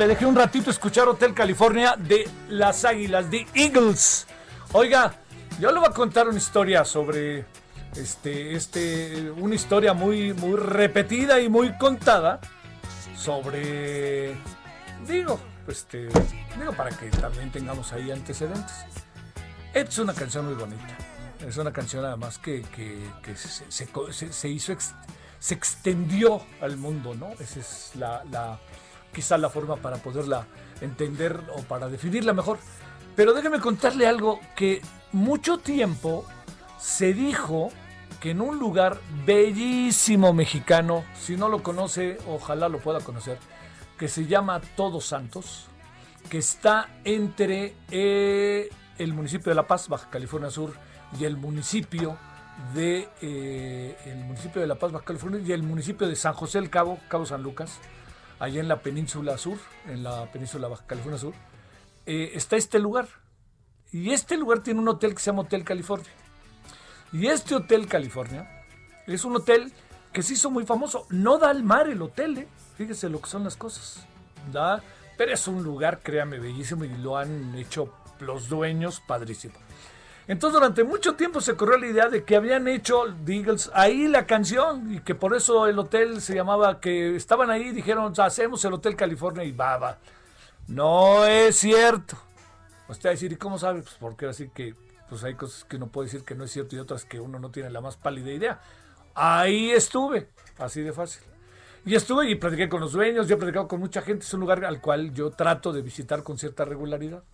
Le dejé un ratito escuchar Hotel California de las Águilas, de Eagles. Oiga, yo le voy a contar una historia sobre este, este, una historia muy, muy repetida y muy contada sobre, digo, este, digo para que también tengamos ahí antecedentes. Es una canción muy bonita. Es una canción además que, que- se, se- hizo, se extendió al mundo, ¿no? Esa es la- quizá la forma para poderla entender o para definirla mejor. Pero déjeme contarle algo que mucho tiempo se dijo que en un lugar bellísimo mexicano, si no lo conoce, ojalá lo pueda conocer, que se llama Todos Santos, que está entre eh, el municipio de La Paz, Baja California Sur, y el municipio de eh, el municipio de La Paz, Baja California, y el municipio de San José del Cabo, Cabo San Lucas, allá en la península sur, en la península Baja California Sur, eh, está este lugar. Y este lugar tiene un hotel que se llama Hotel California. Y este Hotel California es un hotel que se hizo muy famoso. No da al mar el hotel, ¿eh? fíjese lo que son las cosas. Da, pero es un lugar, créame, bellísimo y lo han hecho los dueños padrísimo. Entonces durante mucho tiempo se corrió la idea de que habían hecho The Eagles ahí la canción y que por eso el hotel se llamaba, que estaban ahí y dijeron, hacemos el Hotel California y baba. No es cierto. Usted va a decir, ¿y cómo sabe? Pues porque así que pues hay cosas que uno puede decir que no es cierto y otras que uno no tiene la más pálida idea. Ahí estuve, así de fácil. Y estuve y platiqué con los dueños, yo he platicado con mucha gente, es un lugar al cual yo trato de visitar con cierta regularidad.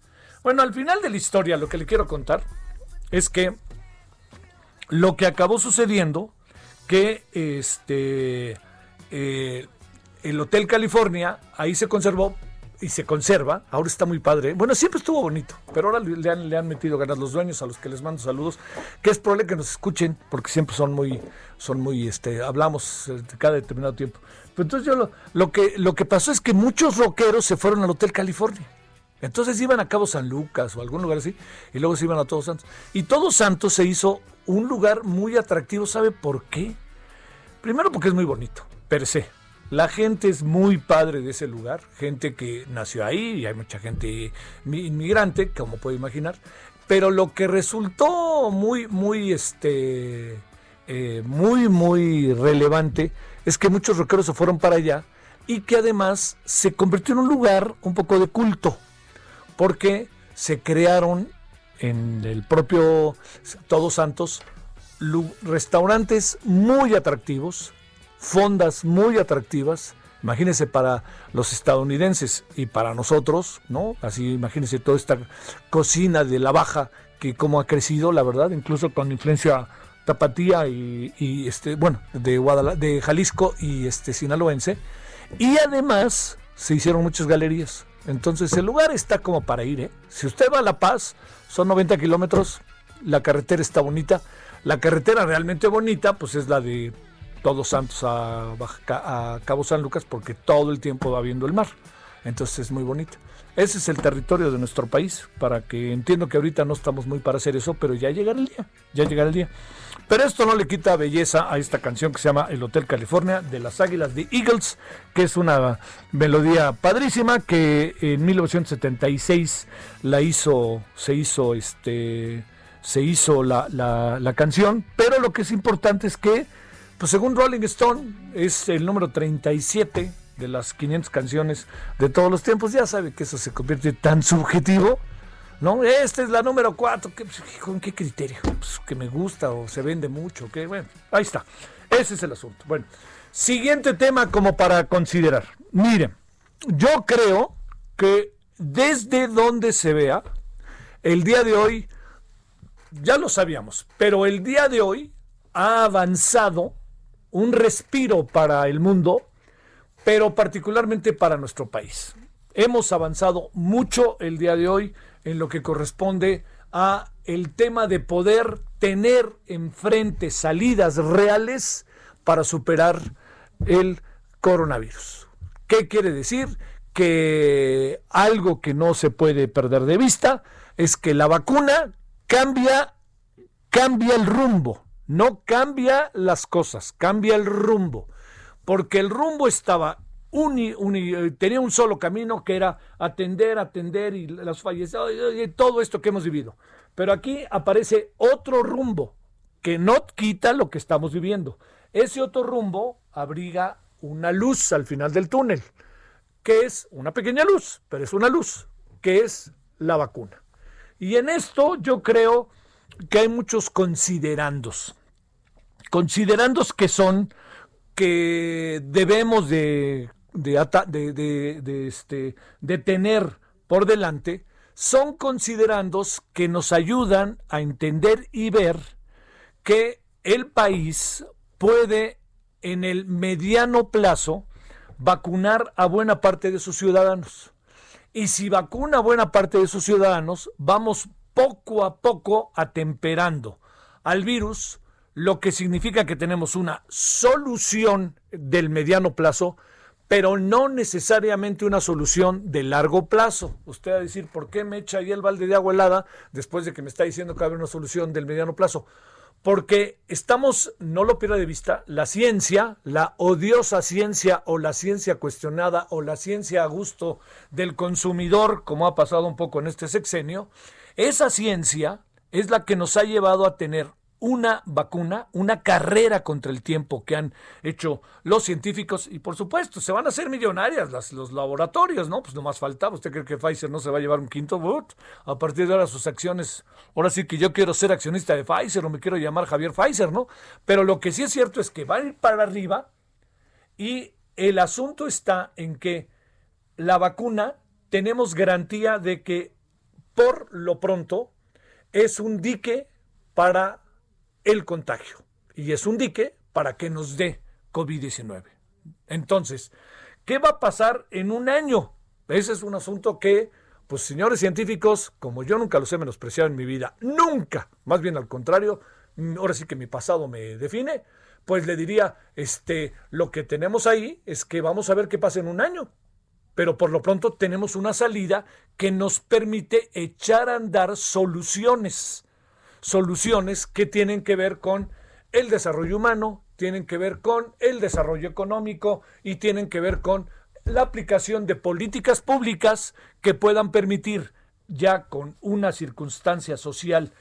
Bueno, al final de la historia lo que le quiero contar es que lo que acabó sucediendo, que este eh, el Hotel California ahí se conservó y se conserva, ahora está muy padre. Bueno, siempre estuvo bonito, pero ahora le han, metido ganas los dueños a los que les mando saludos, que es probable que nos escuchen, porque siempre son muy, son muy, este, hablamos eh, cada determinado tiempo. Pues entonces yo lo, lo que, lo que pasó es que muchos rockeros se fueron al Hotel California. Entonces iban a Cabo San Lucas o algún lugar así, y luego se iban a Todos Santos. Y Todos Santos se hizo un lugar muy atractivo, ¿sabe por qué? Primero porque es muy bonito, per se. La gente es muy padre de ese lugar, gente que nació ahí, y hay mucha gente mi- inmigrante, como puede imaginar. Pero lo que resultó muy, muy, este, eh, muy, muy relevante es que muchos rockeros se fueron para allá y que además se convirtió en un lugar un poco de culto porque se crearon en el propio Todos Santos restaurantes muy atractivos, fondas muy atractivas. Imagínense para los estadounidenses y para nosotros, ¿no? Así imagínense toda esta cocina de la baja que como ha crecido, la verdad, incluso con influencia tapatía y, y, este, bueno, de de Jalisco y este sinaloense. Y además se hicieron muchas galerías. Entonces el lugar está como para ir. ¿eh? Si usted va a La Paz, son 90 kilómetros, la carretera está bonita. La carretera realmente bonita, pues es la de Todos Santos a, a Cabo San Lucas, porque todo el tiempo va viendo el mar. Entonces es muy bonita. Ese es el territorio de nuestro país, para que entiendo que ahorita no estamos muy para hacer eso, pero ya llegará el día, ya llegará el día. Pero esto no le quita belleza a esta canción que se llama El Hotel California de las Águilas de Eagles, que es una melodía padrísima que en 1976 la hizo, se hizo este, se hizo la, la- la canción, pero lo que es importante es que, pues según Rolling Stone, es el número 37 de las 500 canciones de todos los tiempos. Ya sabe que eso se convierte tan subjetivo. ¿No? Esta es la número 4. ¿Con qué criterio? Pues, que me gusta o se vende mucho. Bueno, ahí está. Ese es el asunto. Bueno, siguiente tema como para considerar. Miren, yo creo que desde donde se vea, el día de hoy, ya lo sabíamos, pero el día de hoy ha avanzado un respiro para el mundo, pero particularmente para nuestro país. Hemos avanzado mucho el día de hoy en lo que corresponde a el tema de poder tener enfrente salidas reales para superar el coronavirus. ¿Qué quiere decir? Que algo que no se puede perder de vista es que la vacuna cambia cambia el rumbo, no cambia las cosas, cambia el rumbo, porque el rumbo estaba eh, tenía un solo camino que era atender, atender y las fallecidas, y todo esto que hemos vivido. Pero aquí aparece otro rumbo que no quita lo que estamos viviendo. Ese otro rumbo abriga una luz al final del túnel, que es una pequeña luz, pero es una luz, que es la vacuna. Y en esto yo creo que hay muchos considerandos. Considerandos que son que debemos de, de, este, tener por delante, son considerandos que nos ayudan a entender y ver que el país puede en el mediano plazo vacunar a buena parte de sus ciudadanos. Y si vacuna a buena parte de sus ciudadanos, vamos poco a poco atemperando al virus, lo que significa que tenemos una solución del mediano plazo, pero no necesariamente una solución de largo plazo. Usted va a decir, ¿por qué me echa ahí el balde de agua helada después de que me está diciendo que va a haber una solución del mediano plazo? Porque estamos, no lo pierda de vista, la ciencia, la odiosa ciencia o la ciencia cuestionada o la ciencia a gusto del consumidor, como ha pasado un poco en este sexenio, esa ciencia es la que nos ha llevado a tener una vacuna, una carrera contra el tiempo que han hecho los científicos y por supuesto se van a hacer millonarias las, los laboratorios, ¿no? Pues no más faltaba. ¿Usted cree que Pfizer no se va a llevar un quinto voto? A partir de ahora sus acciones, ahora sí que yo quiero ser accionista de Pfizer o me quiero llamar Javier Pfizer, ¿no? Pero lo que sí es cierto es que van a ir para arriba y el asunto está en que la vacuna tenemos garantía de que por lo pronto es un dique para el contagio y es un dique para que nos dé COVID-19. Entonces, ¿qué va a pasar en un año? Ese es un asunto que, pues señores científicos, como yo nunca los he menospreciado en mi vida, nunca, más bien al contrario, mm, ahora sí que mi pasado me define, pues le diría, este, lo que tenemos ahí es que vamos a ver qué pasa en un año. Pero por lo pronto tenemos una salida que nos permite echar a andar soluciones. Soluciones que tienen que ver con el desarrollo humano, tienen que ver con el desarrollo económico y tienen que ver con la aplicación de políticas públicas que puedan permitir ya con una circunstancia social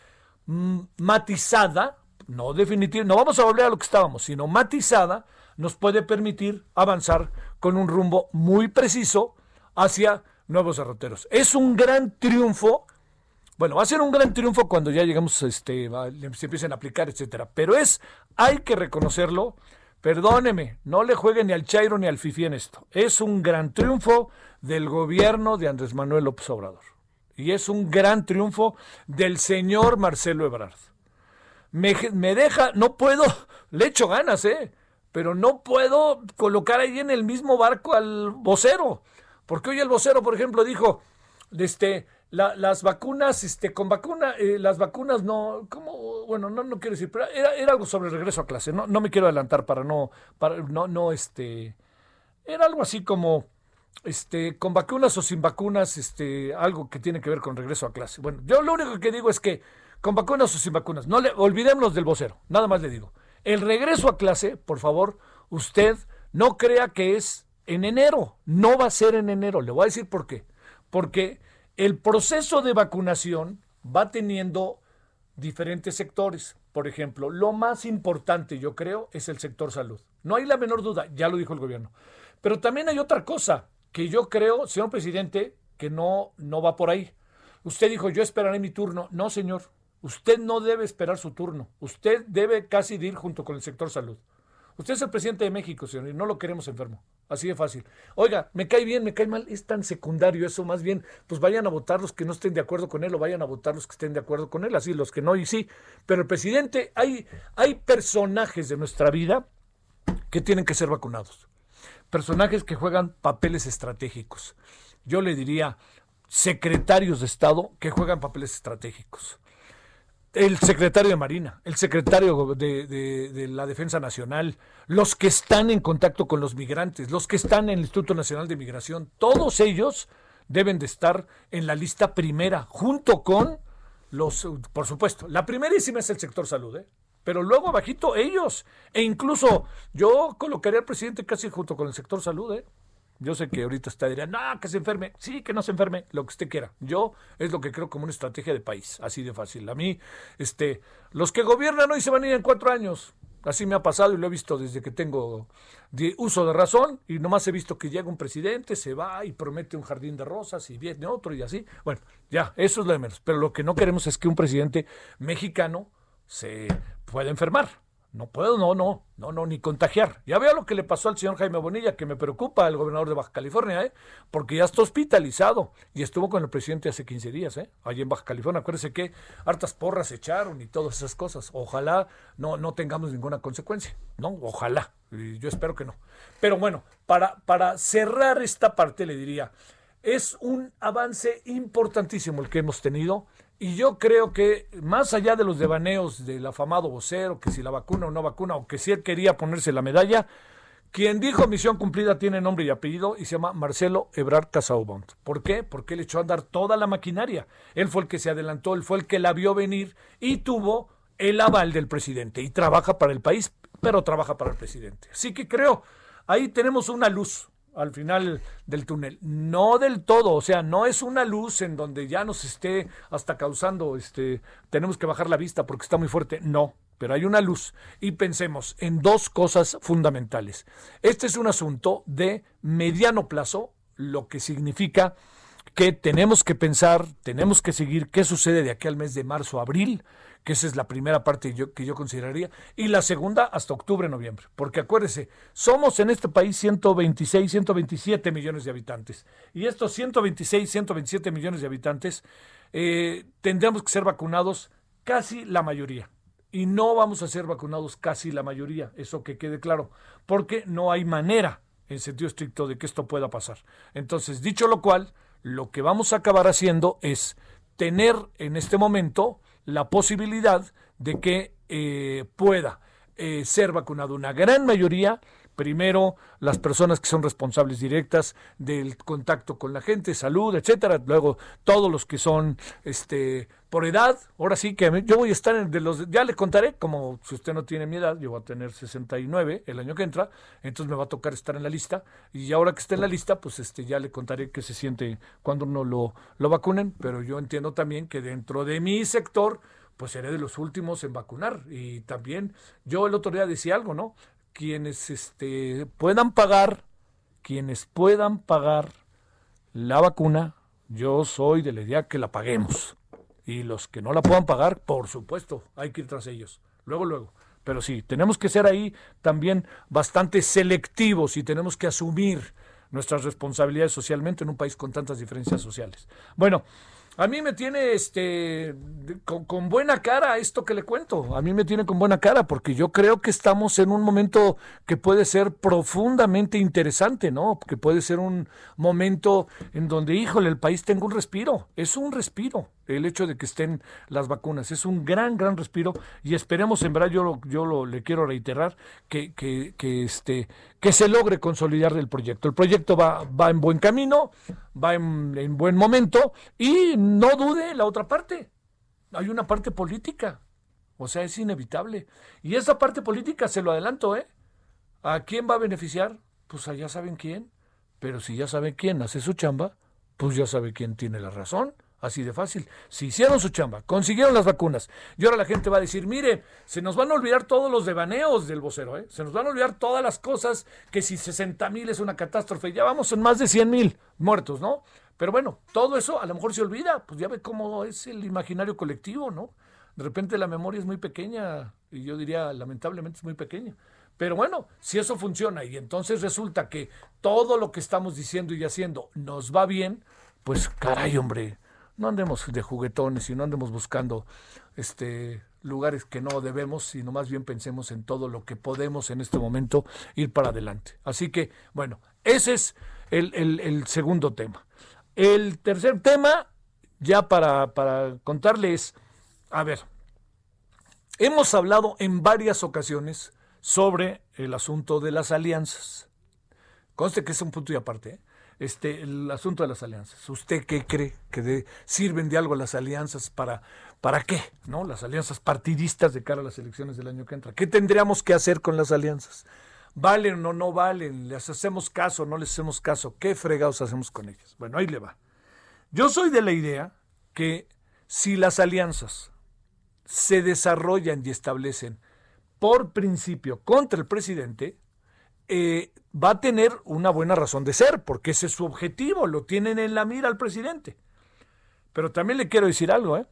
mm, matizada, no definitiva, no vamos a volver a lo que estábamos, sino matizada, nos puede permitir avanzar con un rumbo muy preciso hacia nuevos derroteros. Es un gran triunfo. Bueno, va a ser un gran triunfo cuando ya lleguemos, este, se empiecen a aplicar, etcétera. Pero es, hay que reconocerlo. Perdóneme, no le juegue ni al Chairo ni al Fifi en esto. Es un gran triunfo del gobierno de Andrés Manuel López Obrador. Y es un gran triunfo del señor Marcelo Ebrard. Me, me deja, no puedo, le echo ganas, ¿eh? Pero no puedo colocar ahí en el mismo barco al vocero. Porque hoy el vocero, por ejemplo, dijo, este, la- las vacunas, este, con vacuna, eh, las vacunas no. Bueno, no, no quiero decir, pero era, era algo sobre el regreso a clase. No, no me quiero adelantar para no, para no, no, este, era algo así como, este, con vacunas o sin vacunas, este, algo que tiene que ver con regreso a clase. Bueno, yo lo único que digo es que con vacunas o sin vacunas, no le olvidémonos del vocero, nada más le digo. El regreso a clase, por favor, usted no crea que es en enero, no va a ser en enero, le voy a decir por qué. Porque el proceso de vacunación va teniendo diferentes sectores. Por ejemplo, lo más importante, yo creo, es el sector salud. No hay la menor duda, ya lo dijo el gobierno. Pero también hay otra cosa que yo creo, señor presidente, que no, no va por ahí. Usted dijo, yo esperaré mi turno. No, señor, usted no debe esperar su turno. Usted debe casi ir junto con el sector salud. Usted es el presidente de México, señor, y no lo queremos enfermo. Así de fácil. Oiga, me cae bien, me cae mal, es tan secundario eso, más bien, pues vayan a votar los que no estén de acuerdo con él o vayan a votar los que estén de acuerdo con él, así los que no y sí. Pero el presidente, hay, hay personajes de nuestra vida que tienen que ser vacunados. Personajes que juegan papeles estratégicos. Yo le diría secretarios de Estado que juegan papeles estratégicos el secretario de Marina, el secretario de, de, de, la Defensa Nacional, los que están en contacto con los migrantes, los que están en el Instituto Nacional de Migración, todos ellos deben de estar en la lista primera, junto con los, por supuesto, la primerísima es el sector salud, ¿eh? pero luego abajito ellos, e incluso yo colocaría al presidente casi junto con el sector salud, ¿eh? Yo sé que ahorita está diría, no, que se enferme. Sí, que no se enferme, lo que usted quiera. Yo es lo que creo como una estrategia de país, así de fácil. A mí, este, los que gobiernan hoy se van a ir en cuatro años. Así me ha pasado y lo he visto desde que tengo de uso de razón y nomás he visto que llega un presidente, se va y promete un jardín de rosas y viene otro y así. Bueno, ya, eso es lo de menos. Pero lo que no queremos es que un presidente mexicano se pueda enfermar. No puedo, no, no, no, no, ni contagiar. Ya veo lo que le pasó al señor Jaime Bonilla, que me preocupa, el gobernador de Baja California, ¿eh? porque ya está hospitalizado y estuvo con el presidente hace 15 días, ¿eh? allí en Baja California. Acuérdese que hartas porras echaron y todas esas cosas. Ojalá no, no tengamos ninguna consecuencia, ¿no? Ojalá. Y yo espero que no. Pero bueno, para, para cerrar esta parte le diría, es un avance importantísimo el que hemos tenido. Y yo creo que más allá de los devaneos del afamado vocero, que si la vacuna o no vacuna, o que si él quería ponerse la medalla, quien dijo misión cumplida tiene nombre y apellido y se llama Marcelo Ebrard Casaubont. ¿Por qué? Porque él echó a andar toda la maquinaria. Él fue el que se adelantó, él fue el que la vio venir y tuvo el aval del presidente. Y trabaja para el país, pero trabaja para el presidente. Así que creo, ahí tenemos una luz al final del túnel. No del todo, o sea, no es una luz en donde ya nos esté hasta causando, este, tenemos que bajar la vista porque está muy fuerte. No, pero hay una luz. Y pensemos en dos cosas fundamentales. Este es un asunto de mediano plazo, lo que significa que tenemos que pensar, tenemos que seguir qué sucede de aquí al mes de marzo, abril, que esa es la primera parte que yo, consideraría, y la segunda hasta octubre, noviembre. Porque acuérdese, somos en este país 126, 127 millones de habitantes. Y estos 126, 127 millones de habitantes eh, tendremos que ser vacunados casi la mayoría. Y no vamos a ser vacunados casi la mayoría, eso que quede claro, porque no hay manera, en sentido estricto, de que esto pueda pasar. Entonces, dicho lo cual, lo que vamos a acabar haciendo es tener en este momento la posibilidad de que eh, pueda eh, ser vacunado. Una gran mayoría, primero las personas que son responsables directas del contacto con la gente, salud, etcétera. Luego todos los que son este por edad. Ahora sí que yo voy a estar en de los ya le contaré como si usted no tiene mi edad, yo voy a tener 69 el año que entra, entonces me va a tocar estar en la lista y ahora que esté en la lista, pues este ya le contaré qué se siente cuando uno lo lo vacunen, pero yo entiendo también que dentro de mi sector pues seré de los últimos en vacunar. Y también yo el otro día decía algo, ¿no? Quienes este, puedan pagar, quienes puedan pagar la vacuna, yo soy de la idea que la paguemos. Y los que no la puedan pagar, por supuesto, hay que ir tras ellos. Luego, luego. Pero sí, tenemos que ser ahí también bastante selectivos y tenemos que asumir nuestras responsabilidades socialmente en un país con tantas diferencias sociales. Bueno, a mí me tiene este con, buena cara esto que le cuento. A mí me tiene con buena cara porque yo creo que estamos en un momento que puede ser profundamente interesante, ¿no? Que puede ser un momento en donde, híjole, el país tenga un respiro. Es un respiro el hecho de que estén las vacunas. Es un gran, gran respiro y esperemos, en verdad, yo, lo, yo lo, le quiero reiterar, que, que, que, este, que se logre consolidar el proyecto. El proyecto va, va en buen camino, va en, en buen momento y no dude la otra parte. Hay una parte política, o sea, es inevitable. Y esa parte política, se lo adelanto, ¿eh? ¿A quién va a beneficiar? Pues allá saben quién. Pero si ya saben quién hace su chamba, pues ya sabe quién tiene la razón. Así de fácil. Si hicieron su chamba, consiguieron las vacunas, y ahora la gente va a decir, mire, se nos van a olvidar todos los devaneos del vocero, ¿eh? se nos van a olvidar todas las cosas, que si 60 mil es una catástrofe, ya vamos en más de 100 mil muertos, ¿no? Pero bueno, todo eso a lo mejor se olvida, pues ya ve cómo es el imaginario colectivo, ¿no? De repente la memoria es muy pequeña, y yo diría, lamentablemente es muy pequeña. Pero bueno, si eso funciona y entonces resulta que todo lo que estamos diciendo y haciendo nos va bien, pues caray, hombre, no andemos de juguetones y no andemos buscando este lugares que no debemos, sino más bien pensemos en todo lo que podemos en este momento ir para adelante. Así que, bueno, ese es el, el, segundo tema. El tercer tema, ya para, para contarles, a ver, hemos hablado en varias ocasiones sobre el asunto de las alianzas. Conste que es un punto y aparte, ¿eh? Este, el asunto de las alianzas. ¿Usted qué cree que sirven de algo las alianzas para, para qué? ¿No? Las alianzas partidistas de cara a las elecciones del año que entra. ¿Qué tendríamos que hacer con las alianzas? ¿Valen o no valen? ¿Les hacemos caso o no les hacemos caso? ¿Qué fregados hacemos con ellas? Bueno, ahí le va. Yo soy de la idea que si las alianzas se desarrollan y establecen por principio contra el presidente, eh, va a tener una buena razón de ser, porque ese es su objetivo, lo tienen en la mira al presidente. Pero también le quiero decir algo, ¿eh?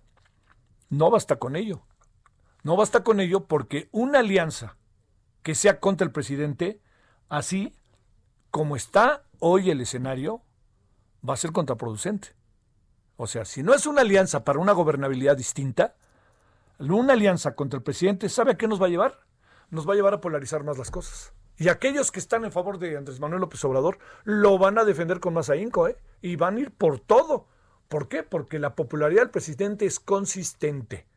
No basta con ello. No basta con ello porque una alianza que sea contra el presidente, así como está hoy el escenario, va a ser contraproducente. O sea, si no es una alianza para una gobernabilidad distinta, una alianza contra el presidente, ¿sabe a qué nos va a llevar? Nos va a llevar a polarizar más las cosas. Y aquellos que están en favor de Andrés Manuel López Obrador lo van a defender con más ahínco, ¿eh? Y van a ir por todo. ¿Por qué? Porque la popularidad del presidente es consistente.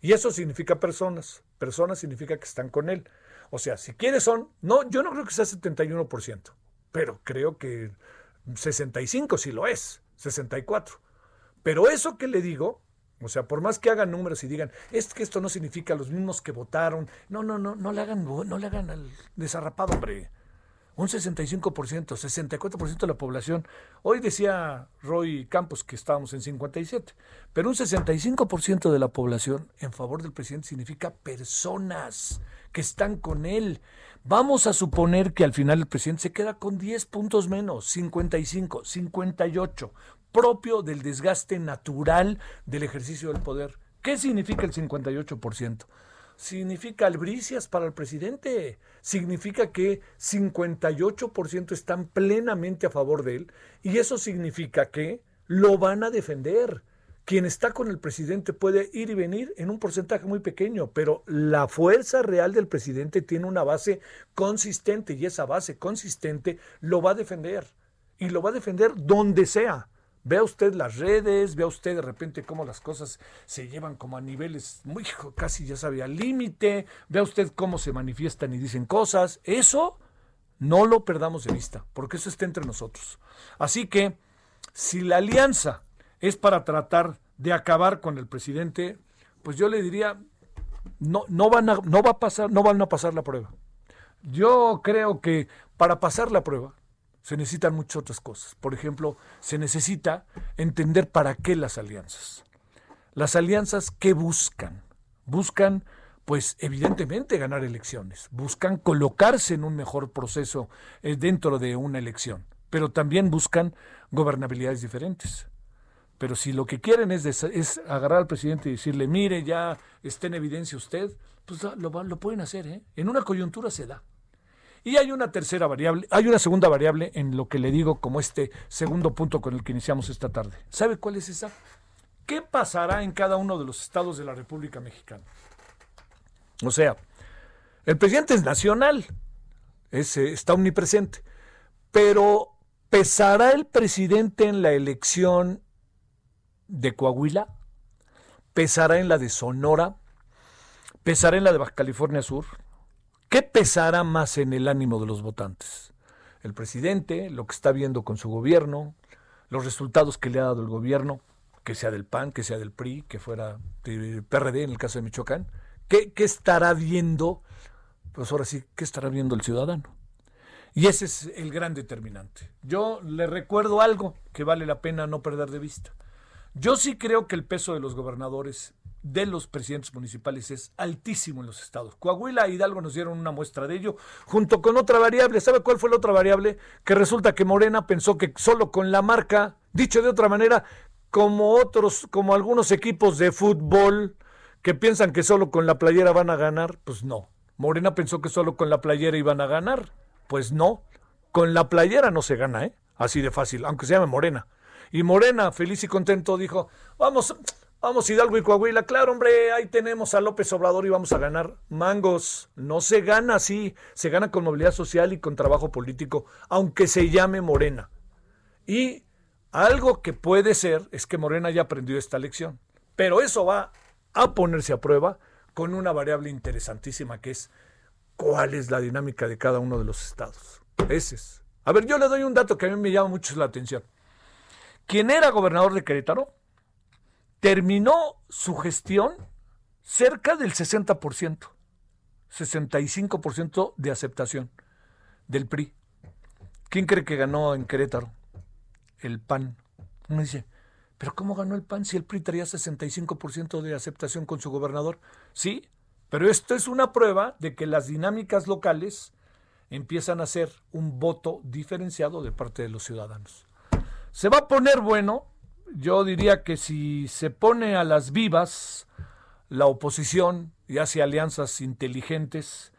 Y eso significa personas. Personas significa que están con él. O sea, si quieres son, no, yo no creo que sea 71%, pero creo que 65 sí lo es, 64. Pero eso que le digo, o sea, por más que hagan números y digan, es que esto no significa los mismos que votaron. No, no, no, no le hagan, no le hagan al desarrapado, hombre. Un 65%, 64% de la población. Hoy decía Roy Campos que estábamos en 57, pero un 65% de la población en favor del presidente significa personas que están con él. Vamos a suponer que al final el presidente se queda con 10 puntos menos, 55, 58 propio del desgaste natural del ejercicio del poder. ¿Qué significa el 58%? Significa albricias para el presidente. Significa que 58% están plenamente a favor de él. Y eso significa que lo van a defender. Quien está con el presidente puede ir y venir en un porcentaje muy pequeño, pero la fuerza real del presidente tiene una base consistente y esa base consistente lo va a defender. Y lo va a defender donde sea Vea usted las redes, vea usted de repente cómo las cosas se llevan como a niveles muy casi ya sabía límite, vea usted cómo se manifiestan y dicen cosas. Eso no lo perdamos de vista, porque eso está entre nosotros. Así que si la alianza es para tratar de acabar con el presidente, pues yo le diría no no van no va a pasar, no van a pasar la prueba. Yo creo que para pasar la prueba se necesitan muchas otras cosas. Por ejemplo, se necesita entender para qué las alianzas. Las alianzas, ¿qué buscan? Buscan, pues evidentemente, ganar elecciones. Buscan colocarse en un mejor proceso eh, dentro de una elección. Pero también buscan gobernabilidades diferentes. Pero si lo que quieren es, es agarrar al presidente y decirle, mire, ya está en evidencia usted, pues lo, lo pueden hacer, ¿eh? En una coyuntura se da. Y hay una tercera variable, hay una segunda variable en lo que le digo como este segundo punto con el que iniciamos esta tarde. ¿Sabe cuál es esa? ¿Qué pasará en cada uno de los estados de la República Mexicana? O sea, el presidente es nacional, es, eh, está omnipresente, pero ¿pesará el presidente en la elección de Coahuila? ¿Pesará en la de Sonora? ¿Pesará en la de Baja California Sur? ¿Qué pesará más en el ánimo de los votantes? El presidente, lo que está viendo con su gobierno, los resultados que le ha dado el gobierno, que sea del PAN, que sea del PRI, que fuera PRD en el caso de Michoacán. ¿Qué, qué estará viendo? Pues ahora sí, ¿qué estará viendo el ciudadano? Y ese es el gran determinante. Yo le recuerdo algo que vale la pena no perder de vista. Yo sí creo que el peso de los gobernadores, de los presidentes municipales, es altísimo en los estados. Coahuila e Hidalgo nos dieron una muestra de ello, junto con otra variable. ¿Sabe cuál fue la otra variable? Que resulta que Morena pensó que solo con la marca, dicho de otra manera, como otros, como algunos equipos de fútbol que piensan que solo con la playera van a ganar, pues no. Morena pensó que solo con la playera iban a ganar, pues no. Con la playera no se gana, ¿eh? Así de fácil, aunque se llame Morena. Y Morena, feliz y contento, dijo, vamos, vamos Hidalgo y Coahuila, claro, hombre, ahí tenemos a López Obrador y vamos a ganar. Mangos, no se gana así, se gana con movilidad social y con trabajo político, aunque se llame Morena. Y algo que puede ser es que Morena ya aprendió esta lección. Pero eso va a ponerse a prueba con una variable interesantísima que es cuál es la dinámica de cada uno de los estados. Ese es. A ver, yo le doy un dato que a mí me llama mucho la atención. Quien era gobernador de Querétaro terminó su gestión cerca del 60%, 65% de aceptación del PRI. ¿Quién cree que ganó en Querétaro? El PAN. Uno dice, ¿pero cómo ganó el PAN si el PRI traía 65% de aceptación con su gobernador? Sí, pero esto es una prueba de que las dinámicas locales empiezan a ser un voto diferenciado de parte de los ciudadanos. Se va a poner bueno, yo diría que si se pone a las vivas la oposición y hace alianzas inteligentes,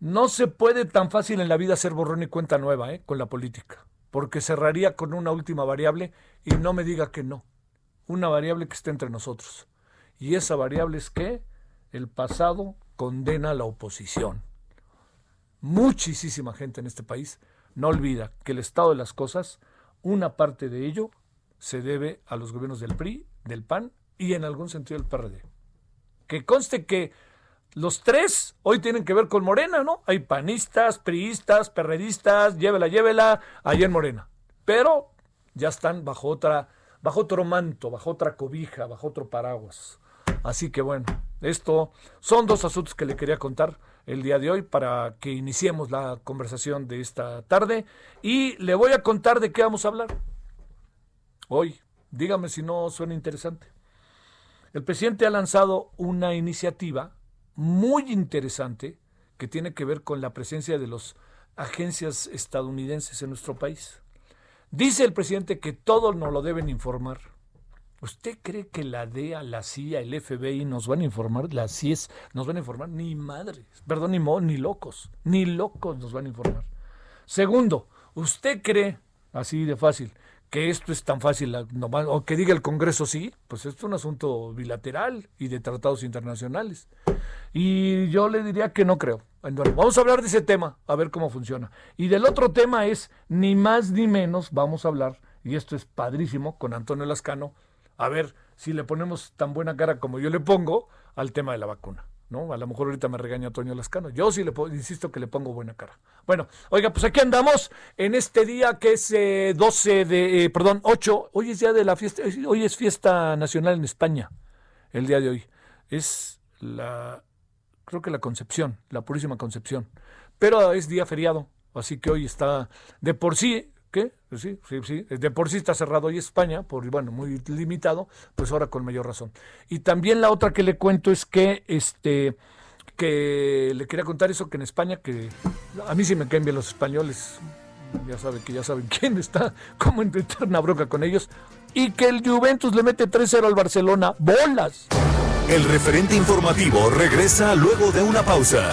no se puede tan fácil en la vida hacer borrón y cuenta nueva ¿eh? con la política, porque cerraría con una última variable y no me diga que no, una variable que está entre nosotros. Y esa variable es que el pasado condena a la oposición. Muchísima gente en este país no olvida que el estado de las cosas, una parte de ello se debe a los gobiernos del PRI, del PAN y en algún sentido del PRD. Que conste que los tres hoy tienen que ver con Morena, ¿no? Hay panistas, priistas, perredistas, llévela, llévela, allá en Morena. Pero ya están bajo otra, bajo otro manto, bajo otra cobija, bajo otro paraguas. Así que bueno, esto son dos asuntos que le quería contar el día de hoy para que iniciemos la conversación de esta tarde. Y le voy a contar de qué vamos a hablar hoy. Dígame si no suena interesante. El presidente ha lanzado una iniciativa muy interesante que tiene que ver con la presencia de las agencias estadounidenses en nuestro país. Dice el presidente que todos nos lo deben informar. ¿Usted cree que la DEA, la CIA, el FBI nos van a informar? Las CIES nos van a informar. Ni madres, perdón, ni, ni locos, ni locos nos van a informar. Segundo, ¿usted cree, así de fácil, que esto es tan fácil, o que diga el Congreso sí? Pues esto es un asunto bilateral y de tratados internacionales. Y yo le diría que no creo. Vamos a hablar de ese tema, a ver cómo funciona. Y del otro tema es, ni más ni menos, vamos a hablar y esto es padrísimo, con Antonio Lascano, a ver si le ponemos tan buena cara como yo le pongo al tema de la vacuna. ¿No? A lo mejor ahorita me regaña Antonio Lascano. Yo sí le insisto que le pongo buena cara. Bueno, oiga, pues aquí andamos en este día que es eh, 12 de, eh, perdón, 8. Hoy es día de la fiesta, hoy es fiesta nacional en España, el día de hoy. Es la, creo que la Concepción, la Purísima Concepción. Pero es día feriado, así que hoy está de por sí, ¿qué? Pues Sí, sí, sí, de por sí está cerrado hoy España, por bueno, muy limitado, pues ahora con mayor razón. Y también la otra que le cuento es que este que le quería contar eso que en España que a mí sí me caen bien los españoles, ya saben que ya saben quién está como en eterna broca con ellos y que el Juventus le mete 3-0 al Barcelona, bolas. El referente informativo regresa luego de una pausa.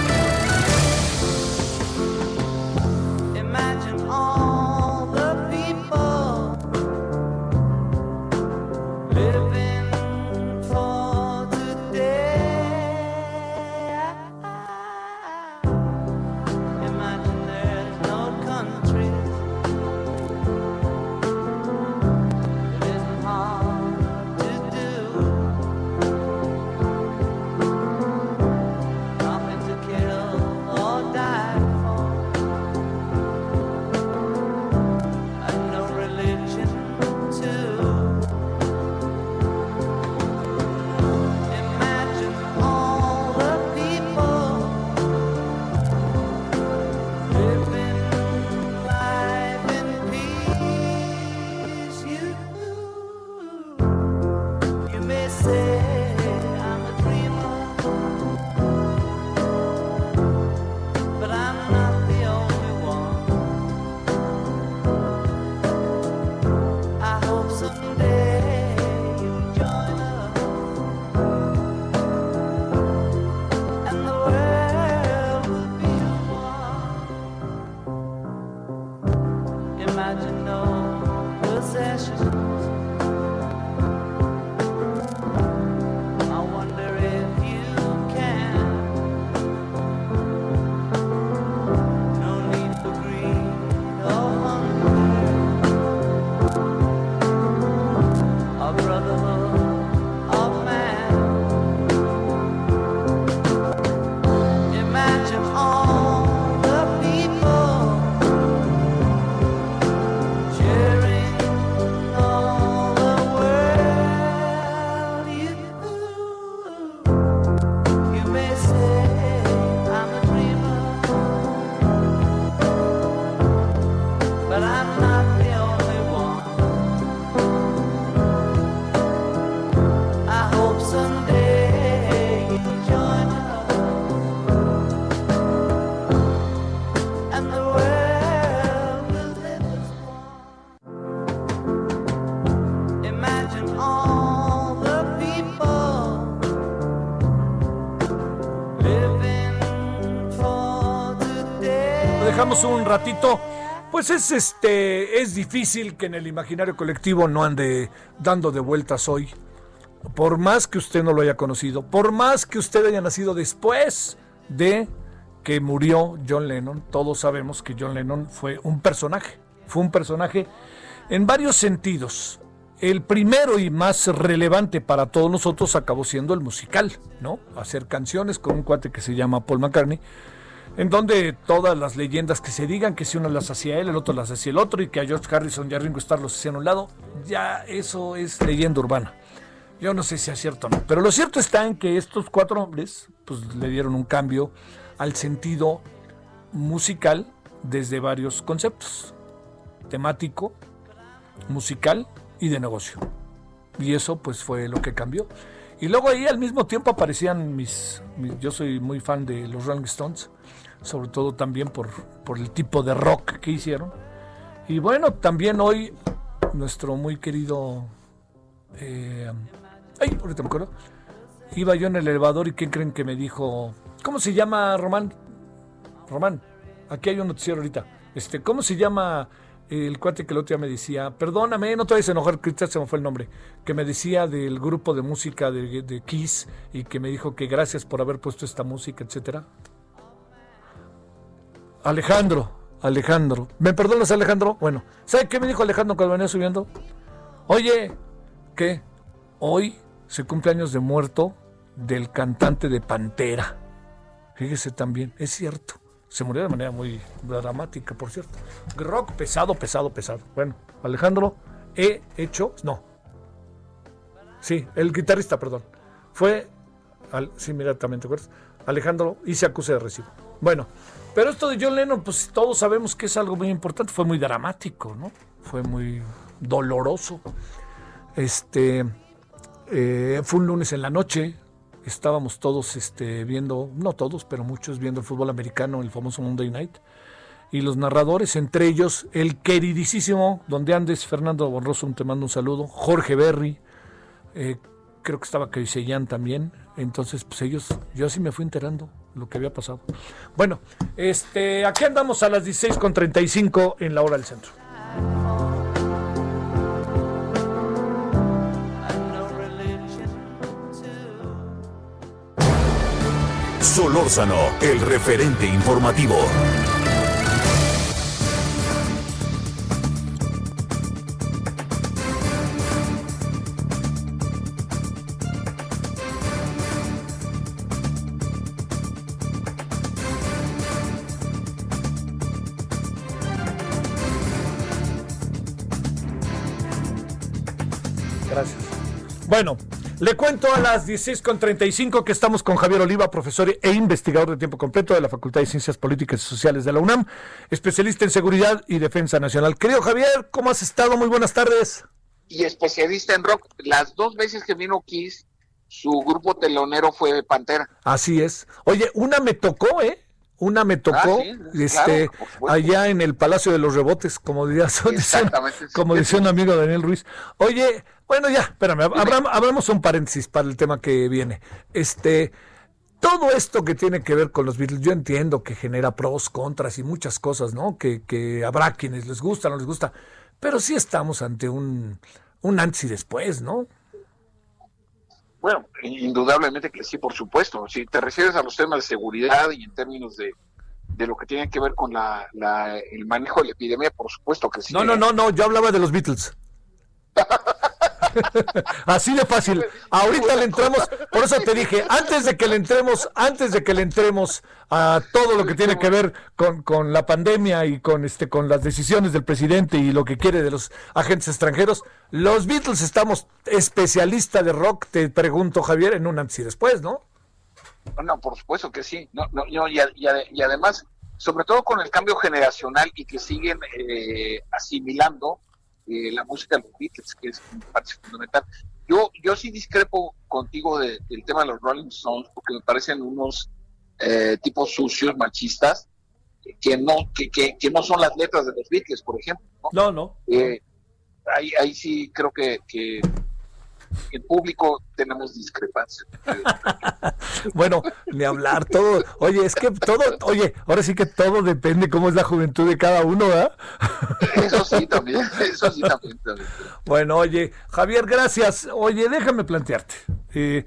Un ratito. Pues es este es difícil que en el imaginario colectivo no ande dando de vueltas hoy. Por más que usted no lo haya conocido, por más que usted haya nacido después de que murió John Lennon, todos sabemos que John Lennon fue un personaje, fue un personaje en varios sentidos. El primero y más relevante para todos nosotros acabó siendo el musical, ¿no? Hacer canciones con un cuate que se llama Paul McCartney, en donde todas las leyendas que se digan, que si uno las hacía él, el otro las hacía el otro, y que a George Harrison y a Ringo Starr los hacían a un lado, ya eso es leyenda urbana. Yo no sé si es cierto o no, pero lo cierto está en que estos cuatro hombres pues, le dieron un cambio al sentido musical desde varios conceptos, temático, musical y de negocio. Y eso pues fue lo que cambió. Y luego ahí al mismo tiempo aparecían mis, mis- yo soy muy fan de los Rolling Stones, sobre todo también por, por el tipo de rock que hicieron. Y bueno, también hoy nuestro muy querido... eh, ay, ahorita me acuerdo. Iba yo en el elevador y ¿quién creen que me dijo? ¿Cómo se llama Román? Román, aquí hay un noticiero ahorita. Este, ¿cómo se llama el cuate que el otro día me decía? Perdóname, no te vayas a enojar, Cristian, se me fue el nombre. Que me decía del grupo de música de, de Kiss y que me dijo que gracias por haber puesto esta música, etcétera. Alejandro, Alejandro. ¿Me perdonas, Alejandro? Bueno, ¿sabe qué me dijo Alejandro cuando venía subiendo? Oye, ¿qué? Hoy se cumple años de muerto del cantante de Pantera. Fíjese también, es cierto. Se murió de manera muy dramática, por cierto. Rock pesado, pesado, pesado. Bueno, Alejandro, he hecho. No. Sí, el guitarrista, perdón. Fue. Al, sí, mira, también te acuerdas. Alejandro y se acusa de recibo. Bueno, pero esto de John Lennon, pues todos sabemos que es algo muy importante. Fue muy dramático, ¿no? Fue muy doloroso. Este. eh, fue un lunes en la noche, estábamos todos este, viendo, no todos, pero muchos viendo el fútbol americano, el famoso Monday Night. Y los narradores, entre ellos el queridísimo donde Andes, Fernando Bonroso, te mando un saludo, Jorge Berry, eh, creo que estaba Keisellán también. Entonces, pues ellos, yo así me fui enterando lo que había pasado. Bueno, este, aquí andamos a las 16.35 en la hora del centro. Solórzano, el referente informativo. Bueno, le cuento a las 16.35 que estamos con Javier Oliva, profesor e investigador de tiempo completo de la Facultad de Ciencias Políticas y Sociales de la UNAM, especialista en seguridad y defensa nacional. Querido Javier, ¿cómo has estado? Muy buenas tardes. y especialista en rock. Las dos veces que vino Kiss, su grupo telonero fue Pantera. Así es. Oye, una me tocó, ¿eh? Una me tocó, Ah, sí, este, claro, allá en el Palacio de los Rebotes, como diría, como decía un amigo Daniel Ruiz. Oye, bueno, ya, espérame, abram- abramos un paréntesis para el tema que viene. Este, todo esto que tiene que ver con los Beatles, yo entiendo que genera pros, contras y muchas cosas, ¿no? Que, que habrá quienes les gusta, no les gusta, pero sí estamos ante un, un antes y después, ¿no? Bueno, indudablemente que sí, por supuesto. Si te refieres a los temas de seguridad y en términos de, de lo que tiene que ver con la, la- el manejo de la epidemia, por supuesto que sí. No, no, no, no, yo hablaba de los Beatles. Así de fácil. Ahorita le entramos, por eso te dije, antes de que le entremos, antes de que le entremos a todo lo que tiene que ver con, con la pandemia y con este, con las decisiones del presidente y lo que quiere de los agentes extranjeros, los Beatles estamos especialista de rock, te pregunto Javier, en un antes y después, ¿no? No, por supuesto que sí. No, no, no, y, a- y a- y además, sobre todo con el cambio generacional y que siguen eh, asimilando eh, la música de los Beatles, que es parte fundamental. Yo, yo sí discrepo contigo de- del tema de los Rolling Stones, porque me parecen unos eh, tipos sucios, machistas, que no, que, que, que no son las letras de los Beatles, por ejemplo. ¿no? No, no. Ahí, ahí sí creo que, que en público tenemos discrepancias. Bueno, ni hablar, todo. Oye, es que todo, oye, ahora sí que todo depende cómo es la juventud de cada uno, ¿verdad? Eso sí, también. Eso sí, también. también. Bueno, oye, Javier, gracias. Oye, déjame plantearte. Eh,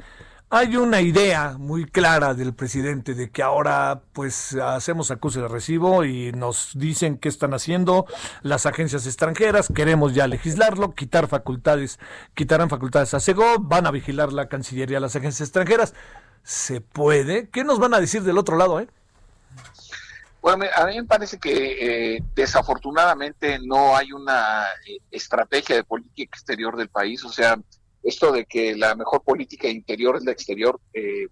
hay una idea muy clara del presidente de que ahora pues hacemos acuse de recibo y nos dicen qué están haciendo las agencias extranjeras, queremos ya legislarlo, quitar facultades, quitarán facultades a SEGO, van a vigilar la Cancillería las agencias extranjeras. ¿Se puede? ¿Qué nos van a decir del otro lado, eh? Bueno, a mí me parece que eh, desafortunadamente no hay una eh, estrategia de política exterior del país. O sea, esto de que la mejor política interior es la exterior, eh,